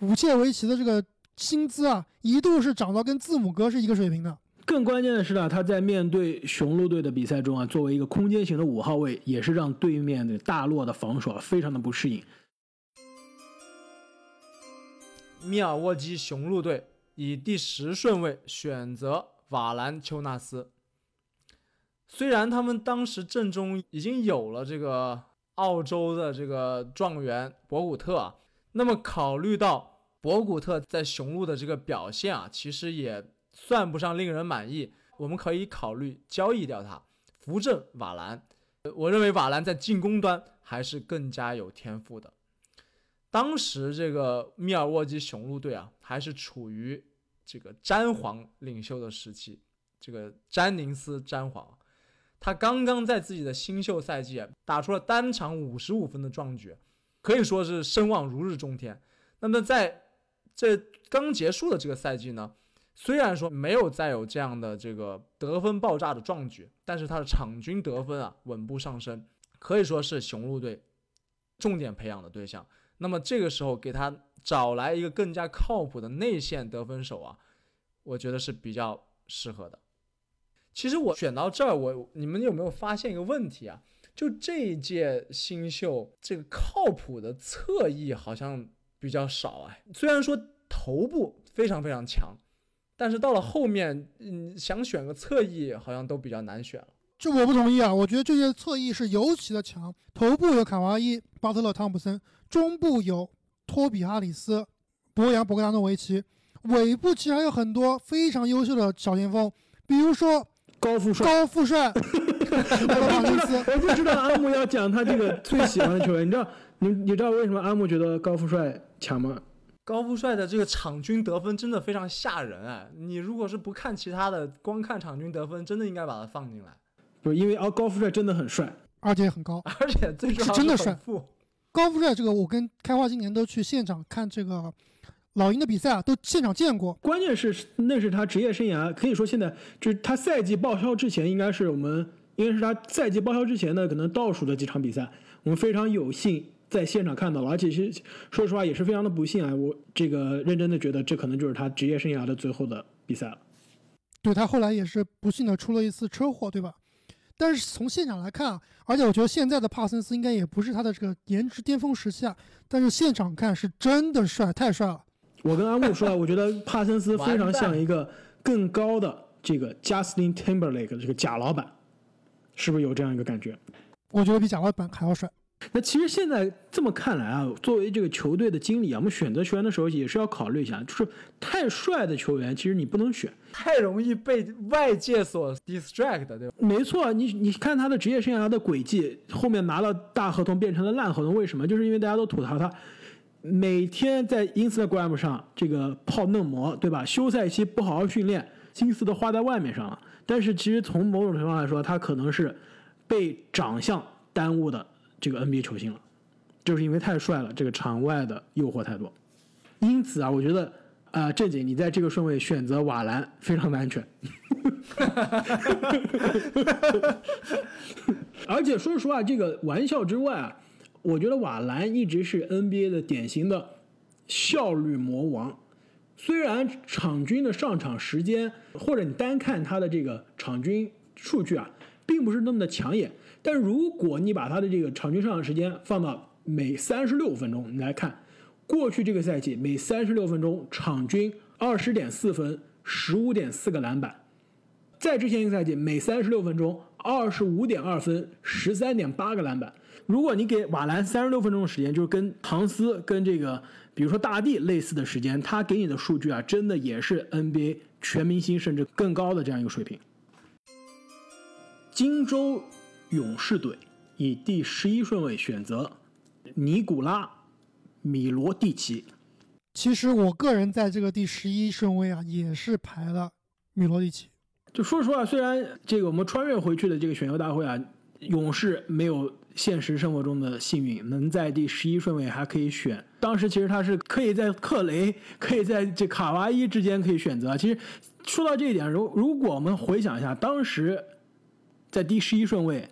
武切维奇的这个薪资啊，一度是涨到跟字母哥是一个水平的。更关键的是呢，他在面对雄鹿队的比赛中啊，作为一个空间型的五号位，也是让对面的大洛的防守啊非常的不适应。密尔沃基雄鹿队以第十顺位选择瓦兰丘纳斯。虽然他们当时阵中已经有了这个澳洲的这个状元博古特啊，那么考虑到博古特在雄鹿的这个表现啊，其实也算不上令人满意，我们可以考虑交易掉他，扶正瓦兰。我认为瓦兰在进攻端还是更加有天赋的。当时这个密尔沃基雄鹿队啊，还是处于这个詹皇领袖的时期。这个詹宁斯詹皇，他刚刚在自己的新秀赛季打出了单场五十五分的壮举，可以说是声望如日中天。那么在这刚结束的这个赛季呢，虽然说没有再有这样的这个得分爆炸的壮举，但是他的场均得分啊稳步上升，可以说是雄鹿队重点培养的对象。那么这个时候给他找来一个更加靠谱的内线得分手啊，我觉得是比较适合的。其实我选到这儿，我你们有没有发现一个问题啊？就这一届新秀，这个靠谱的侧翼好像比较少哎。虽然说头部非常非常强，但是到了后面，嗯，想选个侧翼好像都比较难选了。这我不同意啊！我觉得这些侧翼是尤其的强，头部有卡哇伊、巴特勒、汤普森，中部有托比哈里斯、博扬、博格达诺维奇，尾部其实还有很多非常优秀的小前锋，比如说高富帅。高富帅、[LAUGHS] 史泰罗马内斯。我就知道阿木要讲他这个最喜欢的球员，你知道你你知道为什么阿木觉得高富帅强吗？高富帅的这个场均得分真的非常吓人哎！你如果是不看其他的，光看场均得分，真的应该把他放进来。不是因为啊，高富帅真的很帅，而且很高。而且最重要是真的帅高富帅这个，我跟开花今年都去现场看这个老鹰的比赛啊，都现场见过。关键是那是他职业生涯，可以说现在就是他赛季报销之前，应该是我们应该是他赛季报销之前的可能倒数的几场比赛，我们非常有幸在现场看到了，而且是说实话也是非常的不幸啊，我这个认真的觉得这可能就是他职业生涯的最后的比赛了。对他后来也是不幸的出了一次车祸，对吧？但是从现场来看啊，而且我觉得现在的帕森斯应该也不是他的这个颜值巅峰时期啊，但是现场看是真的帅，太帅了。我跟阿木说啊，我觉得帕森斯非常像一个更高的这个 Justin Timberlake 的这个贾老板，是不是有这样一个感觉？我觉得比贾老板还要帅。那其实现在这么看来啊，作为这个球队的经理啊，我们选择球员的时候也是要考虑一下，就是太帅的球员，其实你不能选。太容易被外界所 distract，对吧？没错，你你看他的职业生涯的轨迹，后面拿了大合同变成了烂合同，为什么？就是因为大家都吐槽他每天在 Instagram 上这个泡嫩模，对吧？休赛期不好好训练，心思都花在外面上了。但是其实从某种程度上来说，他可能是被长相耽误的这个 NBA 球星了，就是因为太帅了，这个场外的诱惑太多。因此啊，我觉得啊、正经你在这个顺位选择瓦兰非常的安全。[LAUGHS] 而且说实话，这个玩笑之外啊，我觉得瓦兰一直是 NBA 的典型的效率魔王。虽然场均的上场时间，或者你单看他的这个场均数据啊，并不是那么的抢眼，但如果你把他的这个场均上场时间放到每三十六分钟，你来看，过去这个赛季每三十六分钟场均二十点四分，十五点四个篮板。在之前一个赛季，每三十六分钟二十五点二分，十三点八个篮板。如果你给瓦兰三十六分钟的时间，就是跟唐斯、跟这个比如说大帝类似的时间，他给你的数据啊，真的也是 NBA 全明星甚至更高的这样一个水平。荆州勇士队以第十一顺位选择尼古拉·米罗蒂奇。其实我个人在这个第十一顺位啊，也是排了米罗蒂奇。就说实话，虽然这个我们穿越回去的这个选秀大会啊，勇士没有现实生活中的幸运，能在第十一顺位还可以选。当时其实他是可以在克雷、[LAUGHS] 可以在这卡哇伊之间可以选择。其实说到这一点，如如果我们回想一下，当时在第十一顺位，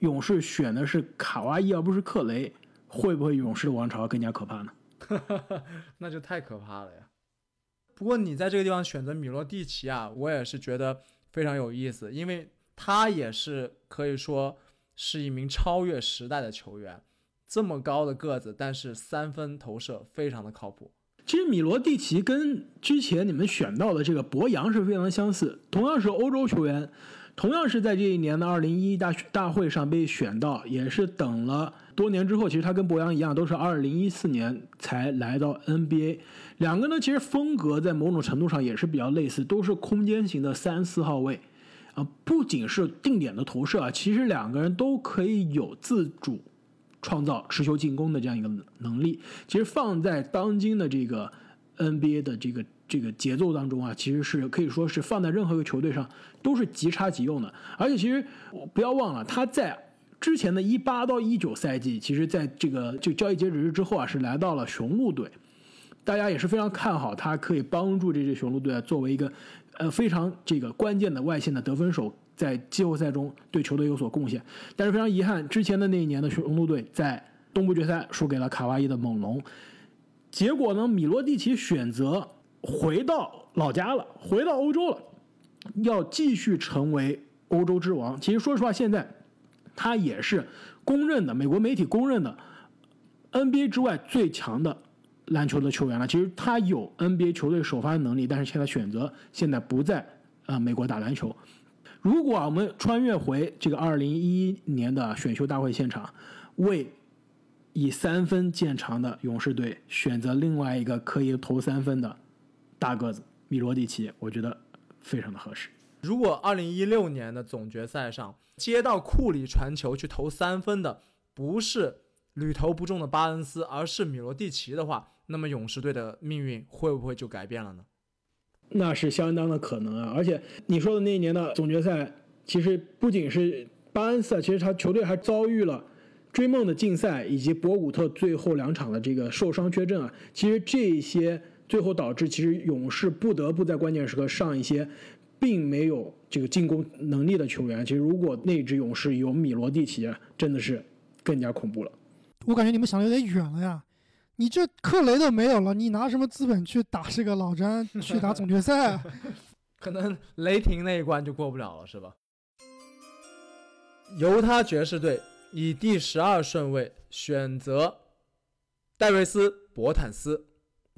勇士选的是卡哇伊而不是克雷，会不会勇士的王朝更加可怕呢？[LAUGHS] 那就太可怕了呀。不过你在这个地方选择米罗蒂奇啊，我也是觉得非常有意思，因为他也是可以说是一名超越时代的球员。这么高的个子，但是三分投射非常的靠谱。其实米罗蒂奇跟之前你们选到的这个博扬是非常相似，同样是欧洲球员，同样是在这一年的二零一一大大会上被选到，也是等了多年之后，其实他跟博扬一样，都是二零一四年才来到 NBA。两个呢，其实风格在某种程度上也是比较类似，都是空间型的三四号位。啊，不仅是定点的投射啊，其实两个人都可以有自主创造持球进攻的这样一个能力。其实放在当今的这个 NBA 的这个这个节奏当中啊，其实是可以说是放在任何一个球队上都是即插即用的。而且其实不要忘了，他在之前的一八到一九赛季，其实在这个就交易截止日之后啊，是来到了雄鹿队。大家也是非常看好他可以帮助这支雄鹿队啊，作为一个。呃，非常这个关键的外线的得分手，在季后赛中对球队有所贡献。但是非常遗憾，之前的那一年的雄鹿队在东部决赛输给了卡哇伊的猛龙。结果呢，米罗蒂奇选择回到老家了，回到欧洲了，要继续成为欧洲之王。其实说实话，现在他也是公认的美国媒体公认的 NBA 之外最强的。篮球的球员了，其实他有 NBA 球队首发的能力，但是现在选择现在不在啊美国打篮球。如果我们穿越回这个2011年的选秀大会现场，为以三分见长的勇士队选择另外一个可以投三分的大个子米罗蒂奇，我觉得非常的合适。如果二零一六年的总决赛上接到库里传球去投三分的不是屡投不中的巴恩斯，而是米罗蒂奇的话，那么勇士队的命运会不会就改变了呢？那是相当的可能啊！而且你说的那一年的总决赛，其实不仅是巴恩斯，其实他球队还遭遇了追梦的禁赛，以及博古特最后两场的这个受伤缺阵啊。其实这些最后导致其实勇士不得不在关键时刻上一些并没有这个进攻能力的球员。其实如果那支勇士有米罗蒂奇，真的是更加恐怖了。我感觉你们想的有点远了呀。你这克雷都没有了，你拿什么资本去打这个老詹去打总决赛？[LAUGHS] 可能雷霆那一关就过不了了，是吧？犹他爵士队以第十二顺位选择戴维斯·博坦斯。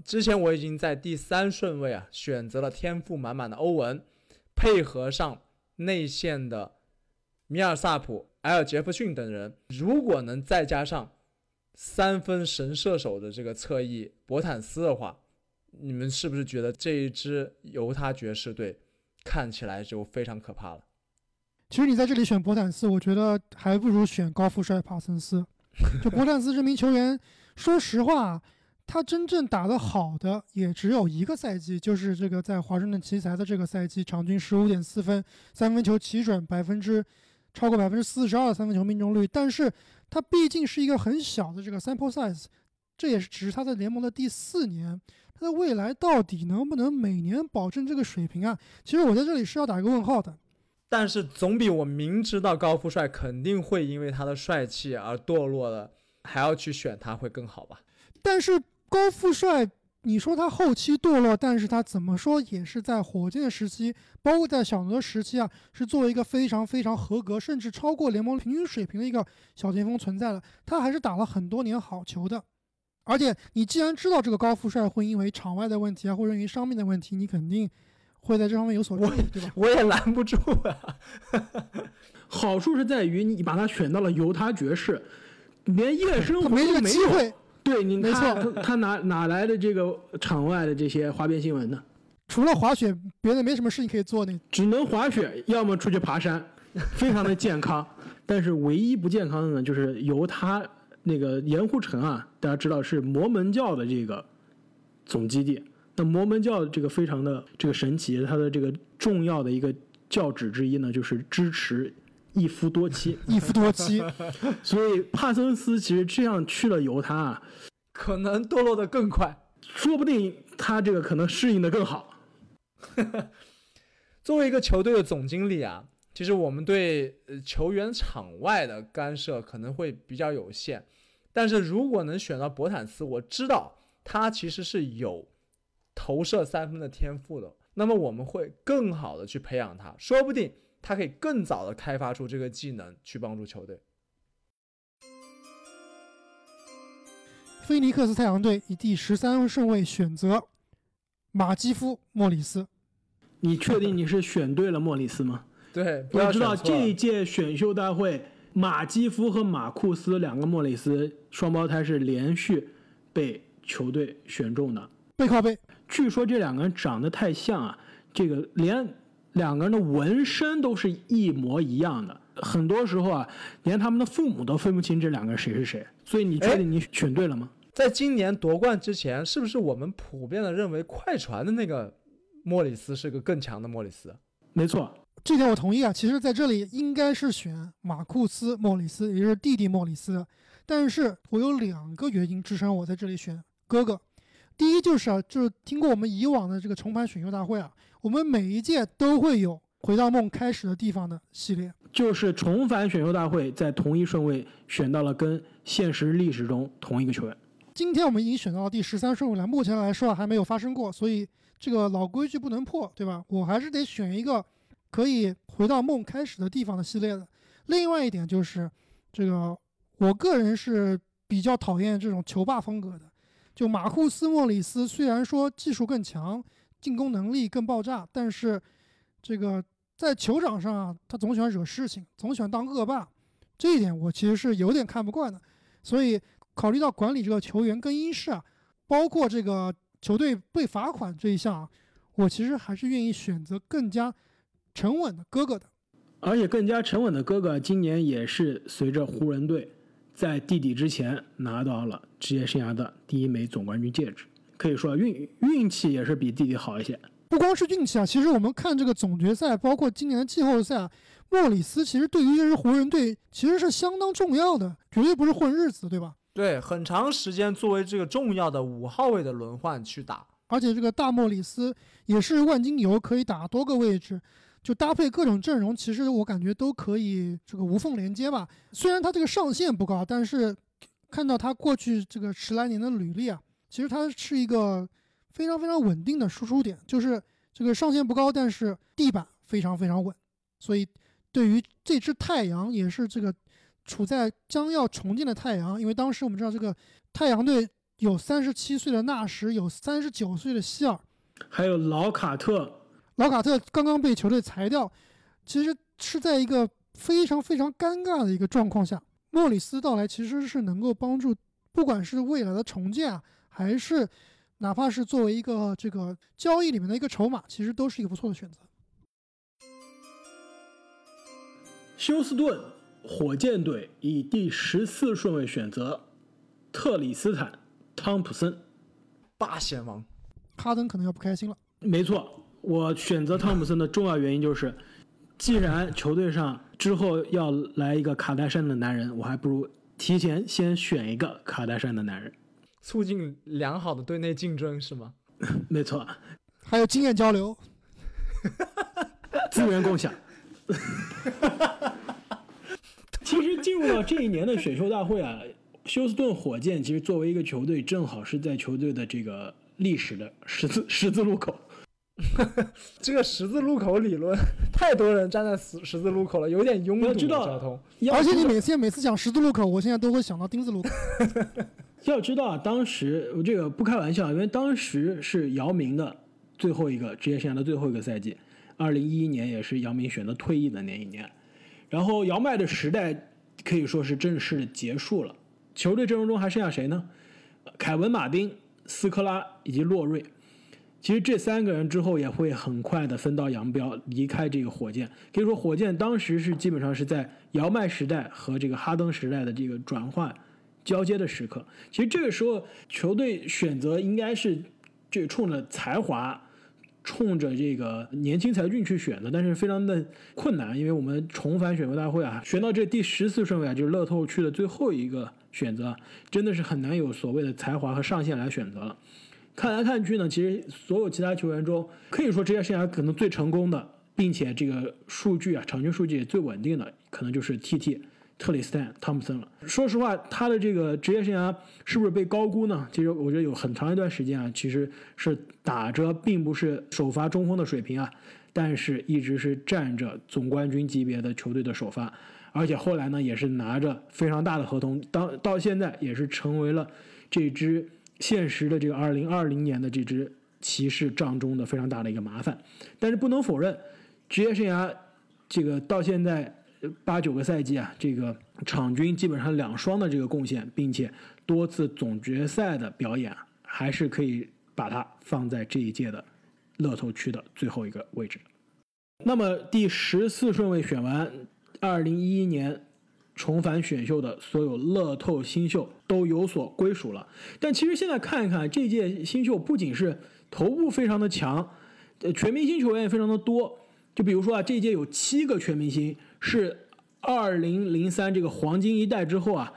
之前我已经在第三顺位啊选择了天赋满满的欧文，配合上内线的米尔萨普、埃尔杰弗逊等人，如果能再加上。三分神射手的这个侧翼博坦斯的话，你们是不是觉得这一支犹他爵士队看起来就非常可怕了？其实你在这里选博坦斯，我觉得还不如选高富帅帕森斯。[LAUGHS] [LAUGHS] 就博坦斯这名球员，说实话，他真正打得好的也只有一个赛季，就是这个在华盛顿奇才的这个赛季，场均十五点四分，三分球奇准百分之超过百分之四十二的三分球命中率，但是。他毕竟是一个很小的这个 sample size，这也是只是他在联盟的第四年，他的未来到底能不能每年保证这个水平啊？其实我在这里是要打一个问号的。但是总比我明知道高富帅肯定会因为他的帅气而堕落了，还要去选他会更好吧？但是高富帅。你说他后期堕落，但是他怎么说也是在火箭时期，包括在小牛时期啊，是作为一个非常非常合格，甚至超过联盟平均水平的一个小前锋存在了。他还是打了很多年好球的。而且你既然知道这个高富帅会因为场外的问题啊，或者因为伤病的问题，你肯定会在这方面有所注意，对吧？我也拦不住啊。[LAUGHS] 好处是在于你把他选到了犹他爵士，连夜生活没这个机会。对，你没错，他哪哪来的这个场外的这些花边新闻呢？除了滑雪，别的没什么事情可以做呢。只能滑雪，要么出去爬山，非常的健康。但是唯一不健康的呢，就是由他那个盐湖城啊，大家知道是摩门教的这个总基地。那摩门教这个非常的这个神奇，它的这个重要的一个教旨之一呢，就是支持。一夫多妻，[LAUGHS] 一夫多妻，[LAUGHS] 所以帕森斯其实这样去了犹他，[LAUGHS] 可能堕落的更快，说不定他这个可能适应的更好。作为一个球队的总经理啊，其实我们对球员场外的干涉可能会比较有限，但是如果能选到博坦斯，我知道他其实是有投射三分的天赋的，那么我们会更好的去培养他，说不定。他可以更早的开发出这个技能，去帮助球队。菲尼克斯太阳队以第十三顺位选择马基夫·莫里斯。你确定你是选对了莫里斯吗？[LAUGHS] 对，不要我知道选错这一届选秀大会，马基夫和马库斯两个莫里斯双胞胎是连续被球队选中的。背靠背，据说这两个人长得太像啊，这个连两个人的纹身都是一模一样的。很多时候啊，连他们的父母都分不清这两个人谁是谁。所以你确定你选对了吗？在今年夺冠之前，是不是我们普遍的认为快船的那个莫里斯是个更强的莫里斯？没错，这点我同意啊。其实，在这里应该是选马库斯·莫里斯，也就是弟弟莫里斯。但是我有两个原因支撑我在这里选哥哥。第一就是啊，就是听过我们以往的这个重盘选秀大会啊，我们每一届都会有回到梦开始的地方的系列。就是重返选秀大会，在同一顺位选到了跟现实历史中同一个球员。今天我们已经选到了第十三顺位了，目前来说啊还没有发生过，所以这个老规矩不能破，对吧？我还是得选一个可以回到梦开始的地方的系列的。另外一点就是，这个我个人是比较讨厌这种球霸风格的。就马库斯·莫里斯虽然说技术更强，进攻能力更爆炸，但是这个在球场上啊，他总喜欢惹事情，总喜欢当恶霸，这一点我其实是有点看不惯的。所以考虑到管理这个球员更衣室啊，包括这个球队被罚款这一项啊，我其实还是愿意选择更加沉稳的哥哥的。而且更加沉稳的哥哥，今年也是随着湖人队在弟弟之前拿到了职业生涯的第一枚总冠军戒指，可以说运运气也是比弟弟好一些。不光是运气啊，其实我们看这个总决赛，包括今年的季后赛啊，莫里斯其实对于这支湖人队其实是相当重要的，绝对不是混日子，对吧？对，很长时间作为这个重要的五号位的轮换去打。而且这个大莫里斯也是万金油，可以打多个位置，就搭配各种阵容，其实我感觉都可以这个无缝连接吧。虽然他这个上限不高，但是看到他过去这个十来年的履历啊，其实它是一个非常非常稳定的输出点，就是这个上限不高，但是地板非常非常稳。所以对于这支太阳也是这个处在将要重建的太阳，因为当时我们知道这个太阳队有三十七岁的纳什，有三十九岁的希尔，还有老卡特，老卡特刚刚被球队裁掉，其实是在一个非常非常尴尬的一个状况下，莫里斯到来其实是能够帮助，不管是未来的重建啊，还是哪怕是作为一个这个交易里面的一个筹码，其实都是一个不错的选择。休斯顿火箭队以第十四顺位选择特里斯坦·汤普森。八贤王，哈登可能要不开心了。没错，我选择汤普森的重要原因就是，既然球队上之后要来一个卡戴珊的男人，我还不如提前先选一个卡戴珊的男人。促进良好的队内竞争是吗？[LAUGHS] 没错，还有经验交流，[LAUGHS] 资源共享。[LAUGHS] 其实进入到这一年的选秀大会啊，休斯顿火箭其实作为一个球队，正好是在球队的这个历史的十字十字路口。这个十字路口理论，太多人站在十十字路口了，有点拥堵要知道交通。而且你每次每次讲十字路口，我现在都会想到丁字路口。要知道啊，当时我这个不开玩笑，因为当时是姚明的最后一个职业生涯的最后一个赛季，二零一一年也是姚明选择退役的那一年，然后姚麦的时代可以说是正式的结束了。球队阵容中还剩下谁呢？凯文·马丁、斯科拉以及洛瑞。其实这三个人之后也会很快的分道扬镳，离开这个火箭。可以说，火箭当时是基本上是在姚麦时代和这个哈登时代的这个转换交接的时刻。其实这个时候，球队选择应该是就冲着才华、冲着这个年轻才俊去选的，但是非常的困难，因为我们重返选秀大会啊，选到这第十次顺位啊，就是乐透区的最后一个选择，真的是很难有所谓的才华和上限来选择了。看来看去呢，其实所有其他球员中，可以说职业生涯可能最成功的，并且这个数据啊，场均数据也最稳定的，可能就是 T.T. 特里斯坦·汤普森了。说实话，他的这个职业生涯是不是被高估呢？其实我觉得有很长一段时间啊，其实是打着并不是首发中锋的水平啊，但是一直是占着总冠军级别的球队的首发，而且后来呢，也是拿着非常大的合同，当到现在也是成为了这支。现实的这个二零二零年的这支骑士账中的非常大的一个麻烦，但是不能否认，职业生涯这个到现在八九个赛季啊，这个场均基本上两双的这个贡献，并且多次总决赛的表演，还是可以把它放在这一届的乐透区的最后一个位置。那么第十四顺位选完，二零一一年重返选秀的所有乐透新秀都有所归属了。但其实现在看一看，这届新秀不仅是头部非常的强，呃，全明星球员也非常的多。就比如说啊，这届有七个全明星，是二零零三这个黄金一代之后啊，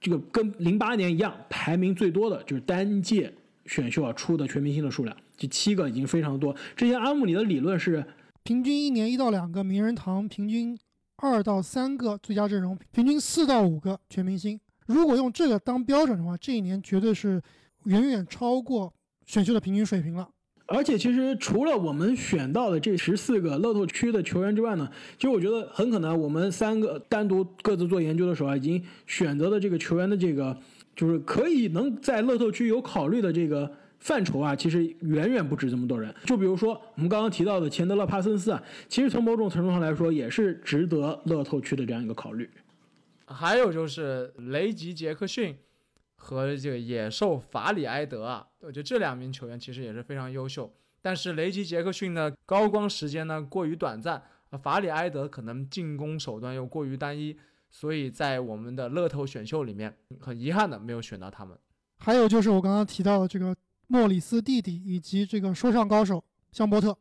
这个跟零八年一样排名最多的就是单届选秀啊出的全明星的数量，这七个已经非常多。之前阿姆里的理论是。平均一年一到两个名人堂，平均二到三个最佳阵容，平均四到五个全明星。如果用这个当标准的话，这一年绝对是远远超过选秀的平均水平了。而且，其实除了我们选到的这十四个乐透区的球员之外呢，其实我觉得很可能我们三个单独各自做研究的时候啊，已经选择的这个球员的这个，就是可以能在乐透区有考虑的这个。范畴啊，其实远远不止这么多人。就比如说我们刚刚提到的钱德勒·帕森斯啊，其实从某种程度上来说，也是值得乐透区的这样一个考虑。还有就是雷吉·杰克逊和这个野兽法里埃德啊，我觉得这两名球员其实也是非常优秀。但是雷吉·杰克逊呢，高光时间呢过于短暂，法里埃德可能进攻手段又过于单一，所以在我们的乐透选秀里面，很遗憾的没有选到他们。还有就是我刚刚提到的这个。莫里斯弟弟以及这个说唱高手香波特，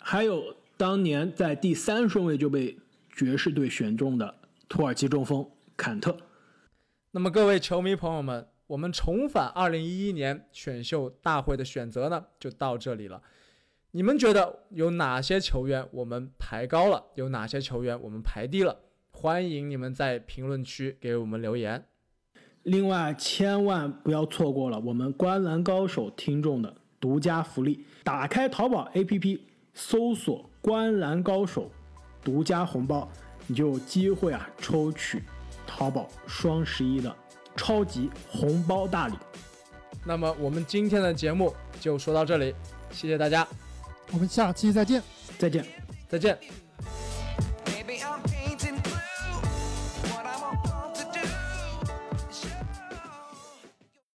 还有当年在第三顺位就被爵士队选中的土耳其中锋坎特。那么各位球迷朋友们，我们重返2011年选秀大会的选择呢，就到这里了。你们觉得有哪些球员我们排高了？有哪些球员我们排低了？欢迎你们在评论区给我们留言。另外，千万不要错过了我们《观澜高手》听众的独家福利。打开淘宝 APP，搜索“观澜高手”，独家红包，你就有机会啊抽取淘宝双十一的超级红包大礼。那么，我们今天的节目就说到这里，谢谢大家，我们下期再见，再见，再见。